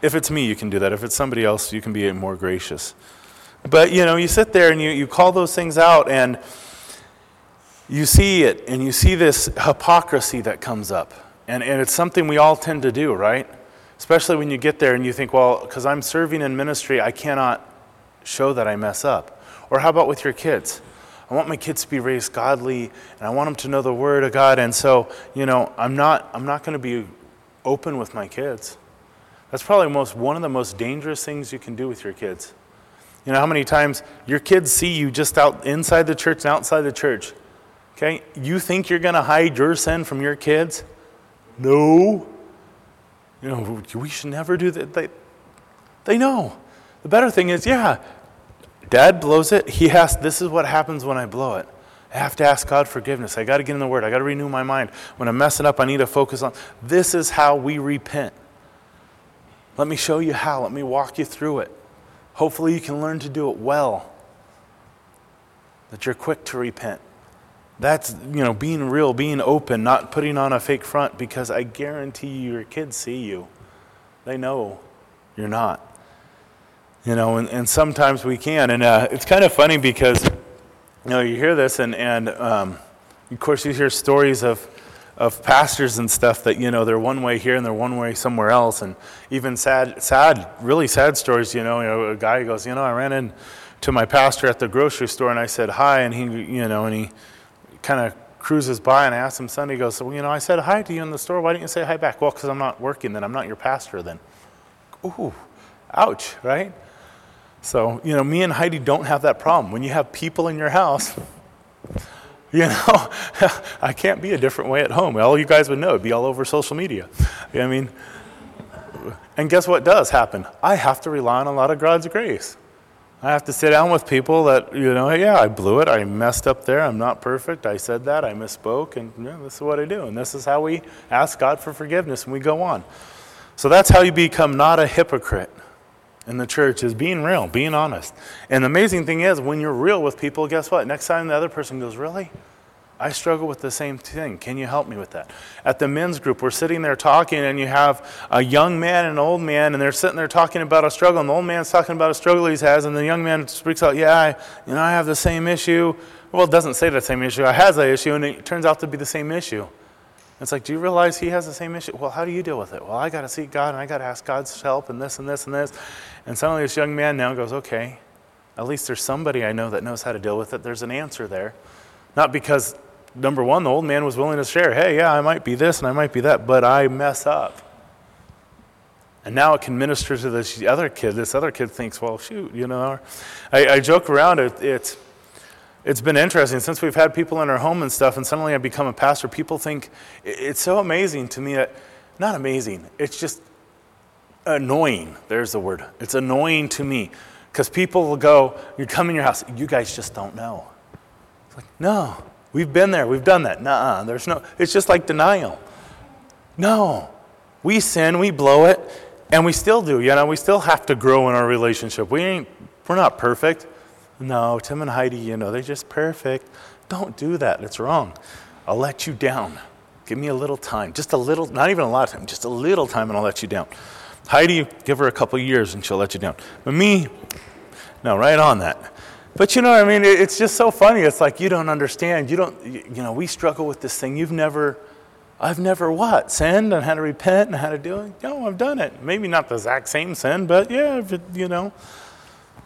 if it's me, you can do that. If it's somebody else, you can be more gracious. But, you know, you sit there and you, you call those things out and you see it and you see this hypocrisy that comes up. And, and it's something we all tend to do, right? Especially when you get there and you think, well, because I'm serving in ministry, I cannot show that I mess up. Or how about with your kids? I want my kids to be raised godly and I want them to know the word of God. And so, you know, I'm not, I'm not going to be open with my kids. That's probably most, one of the most dangerous things you can do with your kids. You know how many times your kids see you just out inside the church and outside the church? Okay? You think you're going to hide your sin from your kids? no. You know, we should never do that. They, they know. The better thing is, yeah, dad blows it. He has, this is what happens when I blow it. I have to ask God forgiveness. I got to get in the Word. I got to renew my mind. When I'm messing up, I need to focus on this is how we repent. Let me show you how. Let me walk you through it. Hopefully, you can learn to do it well. That you're quick to repent. That's, you know, being real, being open, not putting on a fake front because I guarantee you your kids see you. They know you're not. You know, and, and sometimes we can. And uh, it's kind of funny because, you know, you hear this and, and um, of course you hear stories of, of pastors and stuff that, you know, they're one way here and they're one way somewhere else. And even sad, sad, really sad stories, you know, you know a guy goes, you know, I ran into my pastor at the grocery store and I said hi and he, you know, and he, kind of cruises by and I asked him Sunday, he goes, well, you know, I said hi to you in the store. Why didn't you say hi back? Well, because I'm not working then. I'm not your pastor then. Ooh, ouch, right? So, you know, me and Heidi don't have that problem. When you have people in your house, you know, I can't be a different way at home. All you guys would know, it'd be all over social media. I mean, and guess what does happen? I have to rely on a lot of God's grace. I have to sit down with people that, you know, yeah, I blew it. I messed up there. I'm not perfect. I said that. I misspoke. And yeah, this is what I do. And this is how we ask God for forgiveness and we go on. So that's how you become not a hypocrite in the church is being real, being honest. And the amazing thing is, when you're real with people, guess what? Next time the other person goes, Really? I struggle with the same thing. Can you help me with that? At the men's group, we're sitting there talking, and you have a young man and an old man, and they're sitting there talking about a struggle, and the old man's talking about a struggle he has, and the young man speaks out, Yeah, I, you know, I have the same issue. Well, it doesn't say the same issue. I has that issue, and it turns out to be the same issue. It's like, do you realize he has the same issue? Well, how do you deal with it? Well, I got to seek God, and I got to ask God's help, and this and this and this. And suddenly, this young man now goes, Okay, at least there's somebody I know that knows how to deal with it. There's an answer there. Not because number one, the old man was willing to share, hey, yeah, I might be this and I might be that, but I mess up. And now it can minister to this other kid. This other kid thinks, well, shoot, you know. I, I joke around, it, it's, it's been interesting since we've had people in our home and stuff, and suddenly I become a pastor. People think it's so amazing to me that, not amazing, it's just annoying. There's the word. It's annoying to me because people will go, you come in your house, you guys just don't know. It's like, no, We've been there, we've done that. Nuh there's no, it's just like denial. No, we sin, we blow it, and we still do. You know, we still have to grow in our relationship. We ain't, we're not perfect. No, Tim and Heidi, you know, they're just perfect. Don't do that. It's wrong. I'll let you down. Give me a little time, just a little, not even a lot of time, just a little time, and I'll let you down. Heidi, give her a couple years and she'll let you down. But me, no, right on that. But you know, I mean, it's just so funny. It's like you don't understand. You don't, you know, we struggle with this thing. You've never, I've never what? Sinned and had to repent and how to do it? No, I've done it. Maybe not the exact same sin, but yeah, you know.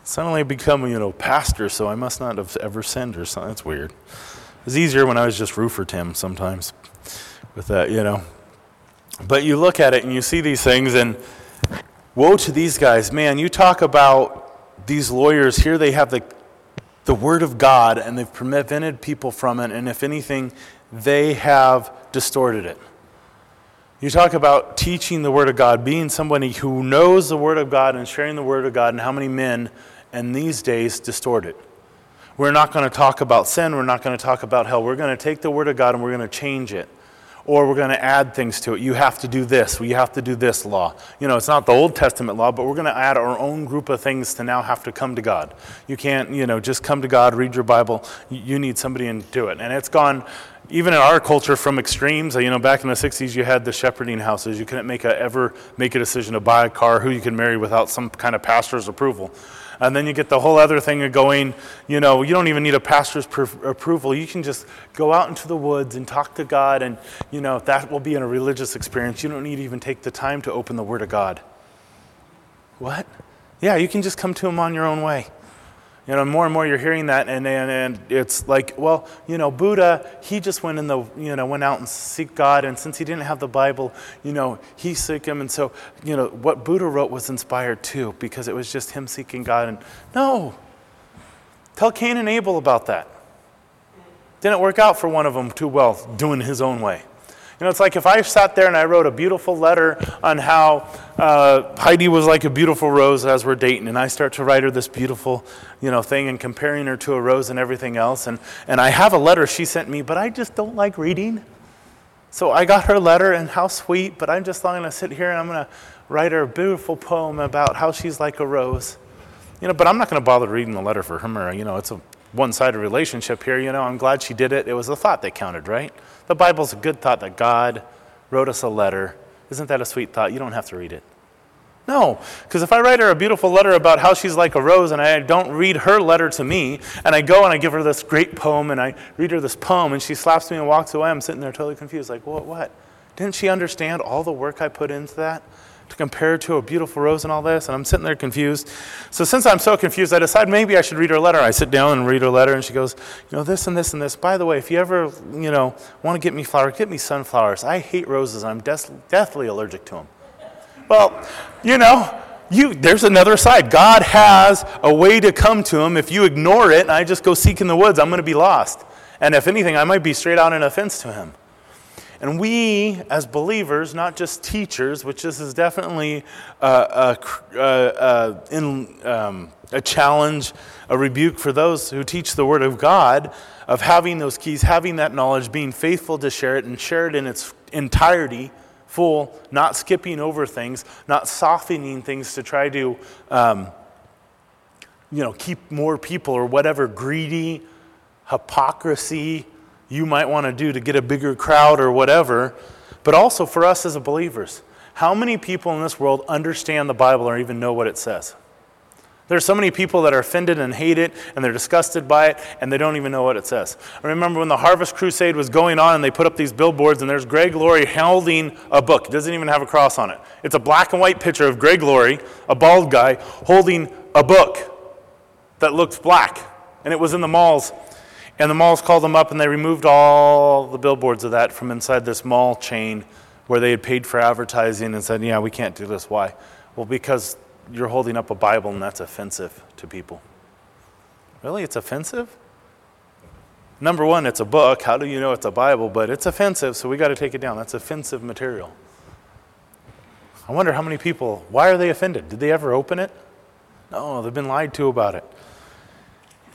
Suddenly I become, you know, pastor, so I must not have ever sinned or something. That's weird. It was easier when I was just roofer Tim sometimes with that, you know. But you look at it and you see these things, and woe to these guys. Man, you talk about these lawyers here, they have the the Word of God and they've prevented people from it, and if anything, they have distorted it. You talk about teaching the Word of God, being somebody who knows the Word of God and sharing the Word of God, and how many men in these days distort it. We're not going to talk about sin, we're not going to talk about hell. We're going to take the Word of God and we're going to change it or we're going to add things to it. You have to do this. We have to do this law. You know, it's not the Old Testament law, but we're going to add our own group of things to now have to come to God. You can't, you know, just come to God, read your Bible. You need somebody and do it. And it's gone, even in our culture, from extremes. You know, back in the 60s, you had the shepherding houses. You couldn't make a, ever make a decision to buy a car, who you can marry without some kind of pastor's approval. And then you get the whole other thing of going, you know, you don't even need a pastor's approval. You can just go out into the woods and talk to God, and, you know, that will be in a religious experience. You don't need to even take the time to open the Word of God. What? Yeah, you can just come to Him on your own way. You know, more and more you're hearing that, and, and, and it's like, well, you know, Buddha, he just went in the, you know, went out and seek God, and since he didn't have the Bible, you know, he seek him, and so, you know, what Buddha wrote was inspired too, because it was just him seeking God. And no, tell Cain and Abel about that. Didn't work out for one of them too well, doing his own way. You know, it's like if I sat there and I wrote a beautiful letter on how uh, Heidi was like a beautiful rose as we're dating, and I start to write her this beautiful, you know, thing and comparing her to a rose and everything else, and, and I have a letter she sent me, but I just don't like reading. So I got her letter, and how sweet, but I'm just going to sit here and I'm going to write her a beautiful poem about how she's like a rose. You know, but I'm not going to bother reading the letter for her. You know, it's a one sided relationship here. You know, I'm glad she did it. It was the thought that counted, right? The Bible's a good thought that God wrote us a letter. Isn't that a sweet thought? You don't have to read it. No, because if I write her a beautiful letter about how she's like a rose and I don't read her letter to me, and I go and I give her this great poem and I read her this poem and she slaps me and walks away, I'm sitting there totally confused. Like, what? What? Didn't she understand all the work I put into that? To compare to a beautiful rose and all this? And I'm sitting there confused. So, since I'm so confused, I decide maybe I should read her letter. I sit down and read her letter, and she goes, You know, this and this and this. By the way, if you ever, you know, want to get me flowers, get me sunflowers. I hate roses. I'm deathly allergic to them. Well, you know, you, there's another side. God has a way to come to him. If you ignore it and I just go seek in the woods, I'm going to be lost. And if anything, I might be straight out in offense to him. And we, as believers, not just teachers, which this is definitely a, a, a, in, um, a challenge, a rebuke for those who teach the Word of God, of having those keys, having that knowledge, being faithful to share it and share it in its entirety full, not skipping over things, not softening things to try to, um, you know, keep more people or whatever greedy hypocrisy you might want to do to get a bigger crowd or whatever. But also for us as believers, how many people in this world understand the Bible or even know what it says? There are so many people that are offended and hate it and they're disgusted by it and they don't even know what it says. I remember when the Harvest Crusade was going on and they put up these billboards and there's Greg Laurie holding a book. It doesn't even have a cross on it. It's a black and white picture of Greg Laurie, a bald guy, holding a book that looked black. And it was in the malls. And the malls called them up and they removed all the billboards of that from inside this mall chain where they had paid for advertising and said, yeah, we can't do this. Why? Well, because you're holding up a Bible and that's offensive to people. Really? It's offensive? Number one, it's a book. How do you know it's a Bible? But it's offensive, so we got to take it down. That's offensive material. I wonder how many people, why are they offended? Did they ever open it? No, they've been lied to about it.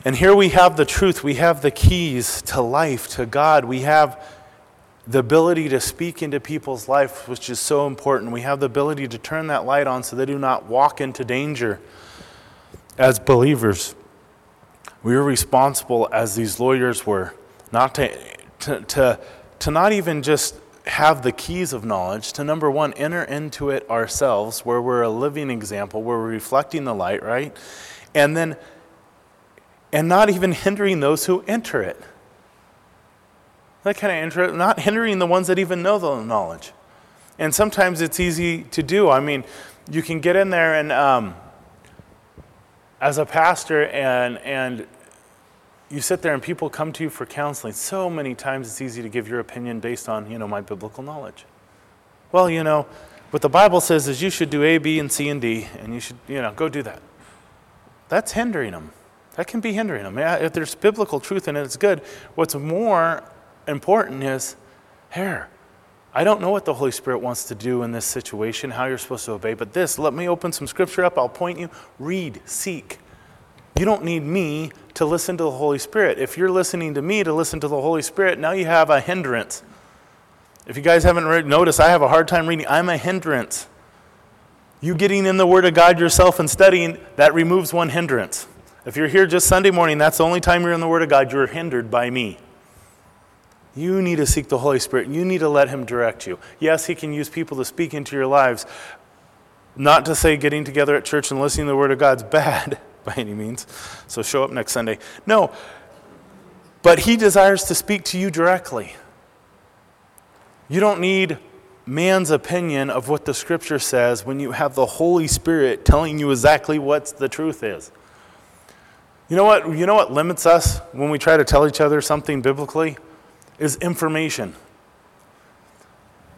And here we have the truth. We have the keys to life, to God. We have the ability to speak into people's life, which is so important. We have the ability to turn that light on so they do not walk into danger as believers. We are responsible, as these lawyers were, not to, to, to, to not even just have the keys of knowledge, to number one, enter into it ourselves, where we're a living example, where we're reflecting the light, right? And then, and not even hindering those who enter it. That kind of interest, not hindering the ones that even know the knowledge. And sometimes it's easy to do. I mean, you can get in there and, um, as a pastor, and, and you sit there and people come to you for counseling. So many times it's easy to give your opinion based on, you know, my biblical knowledge. Well, you know, what the Bible says is you should do A, B, and C, and D, and you should, you know, go do that. That's hindering them. That can be hindering them. Yeah, if there's biblical truth in it, it's good. What's more important is here. I don't know what the Holy Spirit wants to do in this situation, how you're supposed to obey, but this, let me open some scripture up. I'll point you. Read, seek. You don't need me to listen to the Holy Spirit. If you're listening to me to listen to the Holy Spirit, now you have a hindrance. If you guys haven't read, noticed, I have a hard time reading. I'm a hindrance. You getting in the Word of God yourself and studying, that removes one hindrance. If you're here just Sunday morning, that's the only time you're in the Word of God, you're hindered by me. You need to seek the Holy Spirit. You need to let Him direct you. Yes, He can use people to speak into your lives. Not to say getting together at church and listening to the Word of God's bad by any means. So show up next Sunday. No. But He desires to speak to you directly. You don't need man's opinion of what the Scripture says when you have the Holy Spirit telling you exactly what the truth is. You know what? You know what limits us when we try to tell each other something biblically? is information.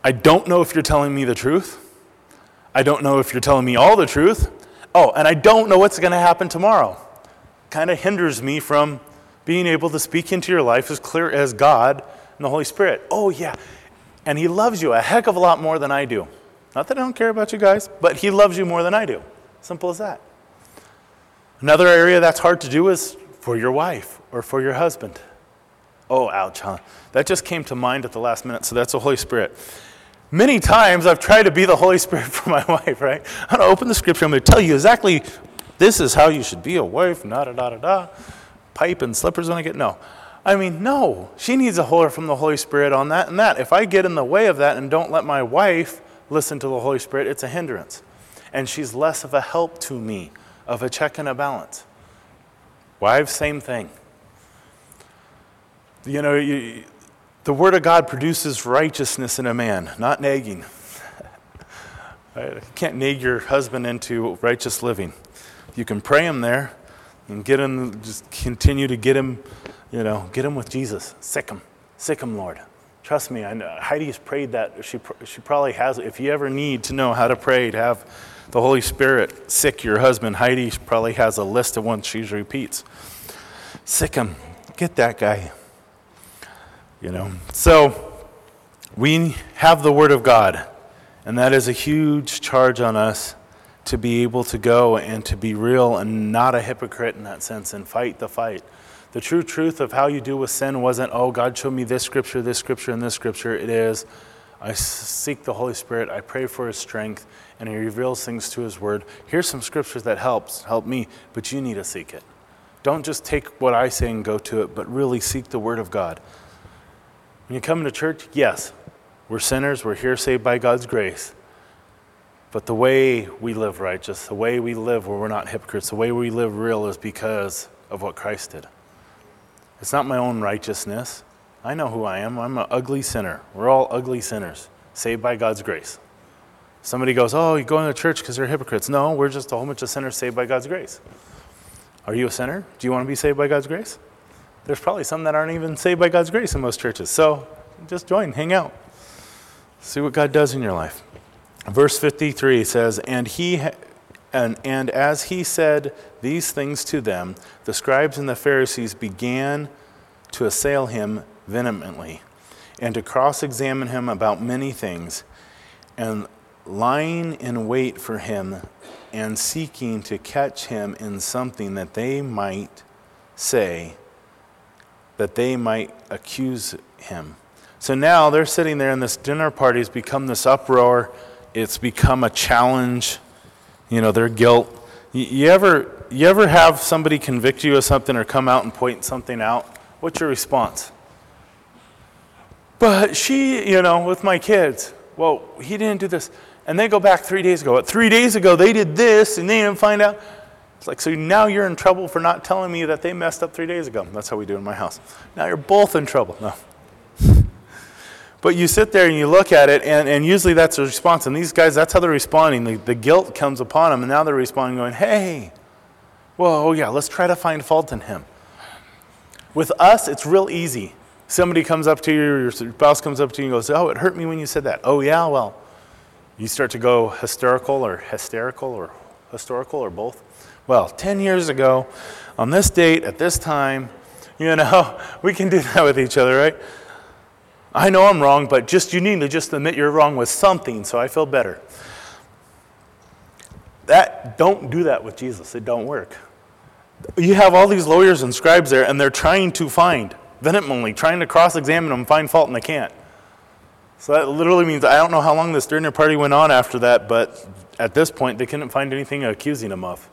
I don't know if you're telling me the truth. I don't know if you're telling me all the truth. Oh, and I don't know what's going to happen tomorrow. Kind of hinders me from being able to speak into your life as clear as God and the Holy Spirit. Oh, yeah. And He loves you a heck of a lot more than I do. Not that I don't care about you guys, but He loves you more than I do. Simple as that. Another area that's hard to do is for your wife or for your husband. Oh, ouch, huh? That just came to mind at the last minute, so that's the Holy Spirit. Many times I've tried to be the Holy Spirit for my wife, right? I'm going to open the scripture, I'm going to tell you exactly this is how you should be a wife, da da da da da. Pipe and slippers when I get, no. I mean, no. She needs a hold from the Holy Spirit on that and that. If I get in the way of that and don't let my wife listen to the Holy Spirit, it's a hindrance. And she's less of a help to me, of a check and a balance. Wives, same thing. You know, you, the Word of God produces righteousness in a man, not nagging. you can't nag your husband into righteous living. You can pray him there and get him, just continue to get him you know, get him with Jesus. Sic him. Sic him, Lord. Trust me, I know. Heidi's prayed that. She, she probably has. If you ever need to know how to pray, to have the Holy Spirit sic your husband, Heidi probably has a list of ones she repeats. Sic him. Get that guy. You know. So we have the Word of God, and that is a huge charge on us to be able to go and to be real and not a hypocrite in that sense and fight the fight. The true truth of how you deal with sin wasn't, oh, God showed me this scripture, this scripture, and this scripture. It is, I seek the Holy Spirit, I pray for His strength, and He reveals things to His Word. Here's some scriptures that helps, help me, but you need to seek it. Don't just take what I say and go to it, but really seek the Word of God. When you come to church, yes, we're sinners, we're here saved by God's grace. But the way we live righteous, the way we live where we're not hypocrites, the way we live real is because of what Christ did. It's not my own righteousness. I know who I am. I'm an ugly sinner. We're all ugly sinners, saved by God's grace. Somebody goes, Oh, you go to church because you're hypocrites. No, we're just a whole bunch of sinners saved by God's grace. Are you a sinner? Do you want to be saved by God's grace? There's probably some that aren't even saved by God's grace in most churches. So just join, hang out, see what God does in your life. Verse 53 says, And he and, and as he said these things to them, the scribes and the Pharisees began to assail him vehemently and to cross examine him about many things, and lying in wait for him and seeking to catch him in something that they might say, that they might accuse him. So now they're sitting there, and this dinner party has become this uproar. It's become a challenge you know, their guilt. You, you, ever, you ever have somebody convict you of something or come out and point something out? What's your response? But she, you know, with my kids, well, he didn't do this. And they go back three days ago. But three days ago, they did this and they didn't find out. It's like, so now you're in trouble for not telling me that they messed up three days ago. That's how we do in my house. Now you're both in trouble. No. But you sit there and you look at it, and, and usually that's a response. And these guys, that's how they're responding. The, the guilt comes upon them, and now they're responding, going, hey, well, oh yeah, let's try to find fault in him. With us, it's real easy. Somebody comes up to you, your spouse comes up to you and goes, oh, it hurt me when you said that. Oh, yeah, well, you start to go hysterical or hysterical or historical or both. Well, 10 years ago, on this date, at this time, you know, we can do that with each other, right? I know I'm wrong, but just you need to just admit you're wrong with something so I feel better. That don't do that with Jesus. It don't work. You have all these lawyers and scribes there and they're trying to find vehemently trying to cross-examine them, find fault and they can't. So that literally means I don't know how long this dinner party went on after that, but at this point they couldn't find anything accusing him of.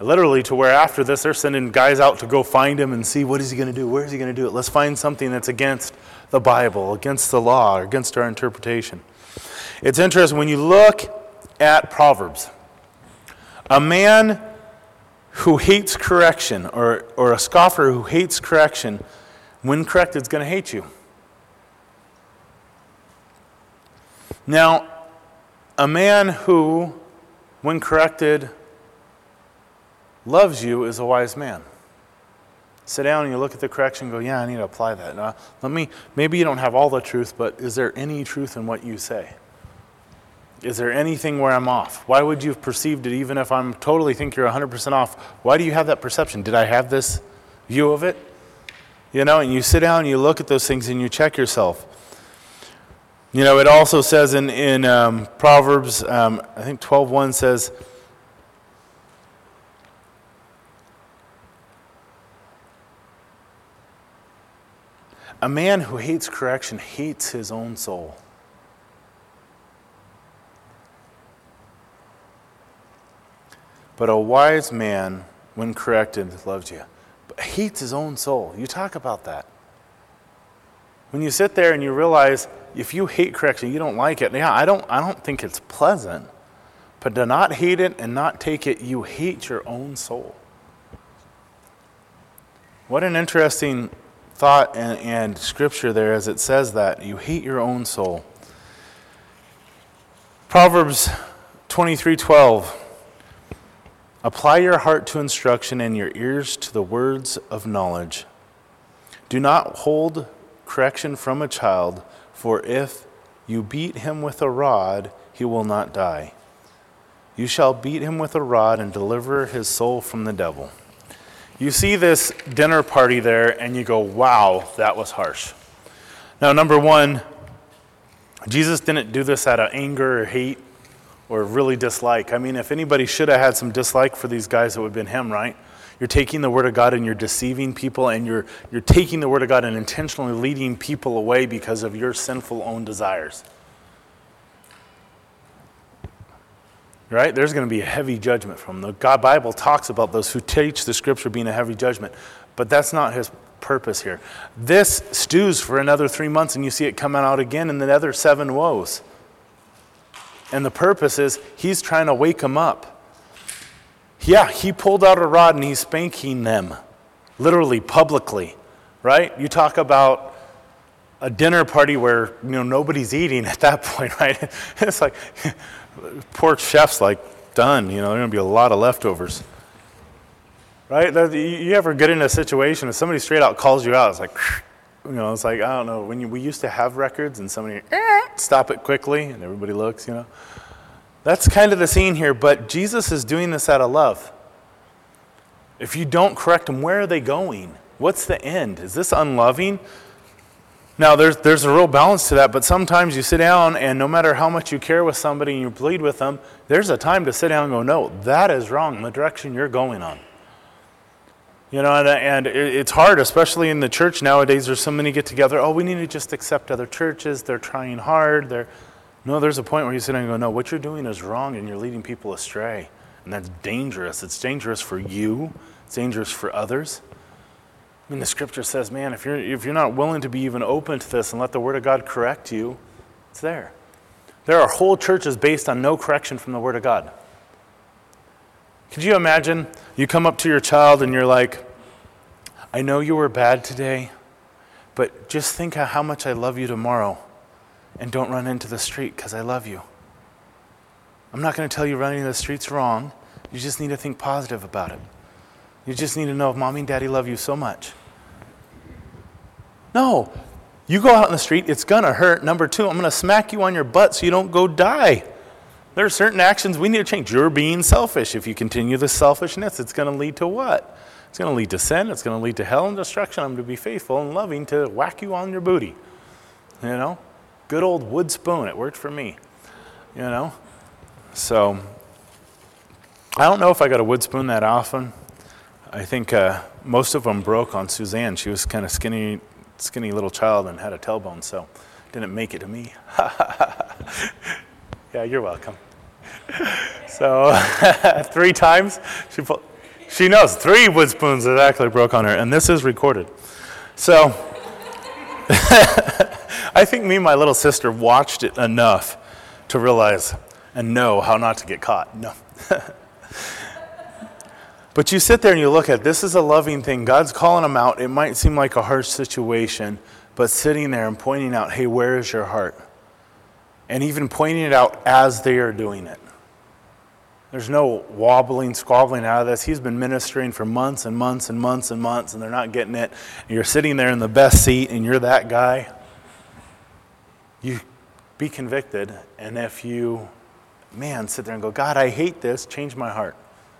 Literally, to where after this, they're sending guys out to go find him and see what is he going to do? Where is he going to do it? Let's find something that's against the Bible, against the law, against our interpretation. It's interesting when you look at Proverbs, a man who hates correction or, or a scoffer who hates correction, when corrected, is going to hate you. Now, a man who, when corrected, loves you is a wise man. Sit down and you look at the correction and go, yeah, I need to apply that. Now, let me, maybe you don't have all the truth, but is there any truth in what you say? Is there anything where I'm off? Why would you have perceived it even if I'm totally think you're 100% off? Why do you have that perception? Did I have this view of it? You know, and you sit down and you look at those things and you check yourself. You know, it also says in, in um, Proverbs, um, I think 12.1 says, A man who hates correction hates his own soul. But a wise man, when corrected, loves you, but hates his own soul. You talk about that. When you sit there and you realize if you hate correction, you don't like it. Yeah, I don't, I don't think it's pleasant. But to not hate it and not take it, you hate your own soul. What an interesting thought and, and scripture there as it says that. You hate your own soul. Proverbs 23 12. Apply your heart to instruction and your ears to the words of knowledge. Do not hold correction from a child, for if you beat him with a rod, he will not die. You shall beat him with a rod and deliver his soul from the devil. You see this dinner party there, and you go, wow, that was harsh. Now, number one, Jesus didn't do this out of anger or hate or really dislike. I mean, if anybody should have had some dislike for these guys, it would have been him, right? You're taking the Word of God and you're deceiving people, and you're, you're taking the Word of God and intentionally leading people away because of your sinful own desires. Right? There's going to be a heavy judgment from. The God Bible talks about those who teach the Scripture being a heavy judgment, but that's not his purpose here. This stews for another three months, and you see it coming out again in the other seven woes. And the purpose is he's trying to wake them up. Yeah, he pulled out a rod and he's spanking them, literally, publicly, right? You talk about a dinner party where you know nobody's eating at that point, right? It's like poor chef's like done. You know, there's gonna be a lot of leftovers, right? You ever get in a situation if somebody straight out calls you out? It's like, you know, it's like I don't know when you, we used to have records and somebody eh. stop it quickly and everybody looks, you know. That's kind of the scene here, but Jesus is doing this out of love. If you don't correct them, where are they going? What's the end? Is this unloving? Now, there's, there's a real balance to that, but sometimes you sit down and no matter how much you care with somebody and you plead with them, there's a time to sit down and go, no, that is wrong, the direction you're going on. You know, and, and it's hard, especially in the church nowadays. There's so many get together. Oh, we need to just accept other churches. They're trying hard. They're no. There's a point where you sit and go, no, what you're doing is wrong, and you're leading people astray, and that's dangerous. It's dangerous for you. It's dangerous for others. I mean, the scripture says, man, if you're if you're not willing to be even open to this and let the Word of God correct you, it's there. There are whole churches based on no correction from the Word of God. Could you imagine you come up to your child and you're like, I know you were bad today, but just think how much I love you tomorrow and don't run into the street because I love you. I'm not going to tell you running in the street's wrong. You just need to think positive about it. You just need to know if mommy and daddy love you so much. No, you go out in the street, it's going to hurt. Number two, I'm going to smack you on your butt so you don't go die. There are certain actions we need to change. You're being selfish. If you continue this selfishness, it's going to lead to what? It's going to lead to sin. It's going to lead to hell and destruction. I'm going to be faithful and loving to whack you on your booty. You know? Good old wood spoon. It worked for me. You know? So, I don't know if I got a wood spoon that often. I think uh, most of them broke on Suzanne. She was kind of skinny, skinny little child and had a tailbone, so didn't make it to me. yeah, you're welcome. So three times she pulled, she knows three wood spoons that actually broke on her, and this is recorded. So I think me and my little sister watched it enough to realize and know how not to get caught. No. but you sit there and you look at this is a loving thing. God's calling them out. It might seem like a harsh situation, but sitting there and pointing out, hey, where is your heart? And even pointing it out as they are doing it. There's no wobbling, squabbling out of this. He's been ministering for months and months and months and months, and they're not getting it. And you're sitting there in the best seat, and you're that guy. You be convicted, and if you, man, sit there and go, God, I hate this, change my heart.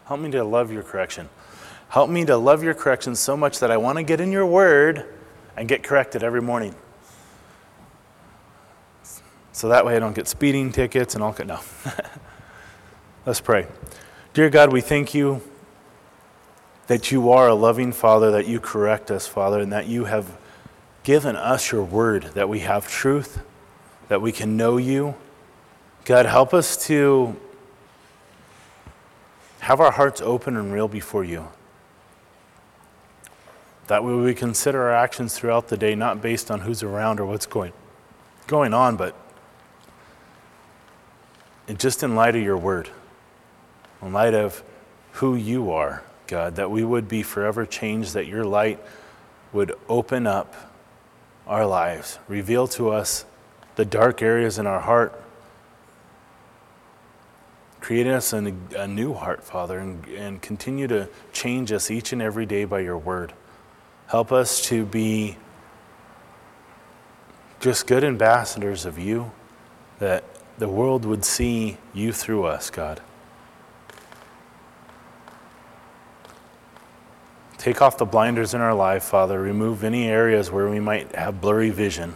Help me to love your correction. Help me to love your correction so much that I want to get in your word and get corrected every morning. So that way I don't get speeding tickets and all. No. Let's pray. Dear God, we thank you that you are a loving Father, that you correct us, Father, and that you have given us your word, that we have truth, that we can know you. God, help us to have our hearts open and real before you. That way we consider our actions throughout the day not based on who's around or what's going, going on, but just in light of your word, in light of who you are, God, that we would be forever changed, that your light would open up our lives, reveal to us the dark areas in our heart, create us a, a new heart, Father, and, and continue to change us each and every day by your word. Help us to be just good ambassadors of you, that the world would see you through us, God. Take off the blinders in our life, Father. Remove any areas where we might have blurry vision.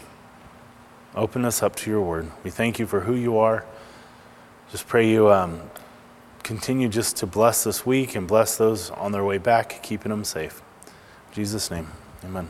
Open us up to your word. We thank you for who you are. Just pray you um, continue just to bless this week and bless those on their way back, keeping them safe. In Jesus' name, amen.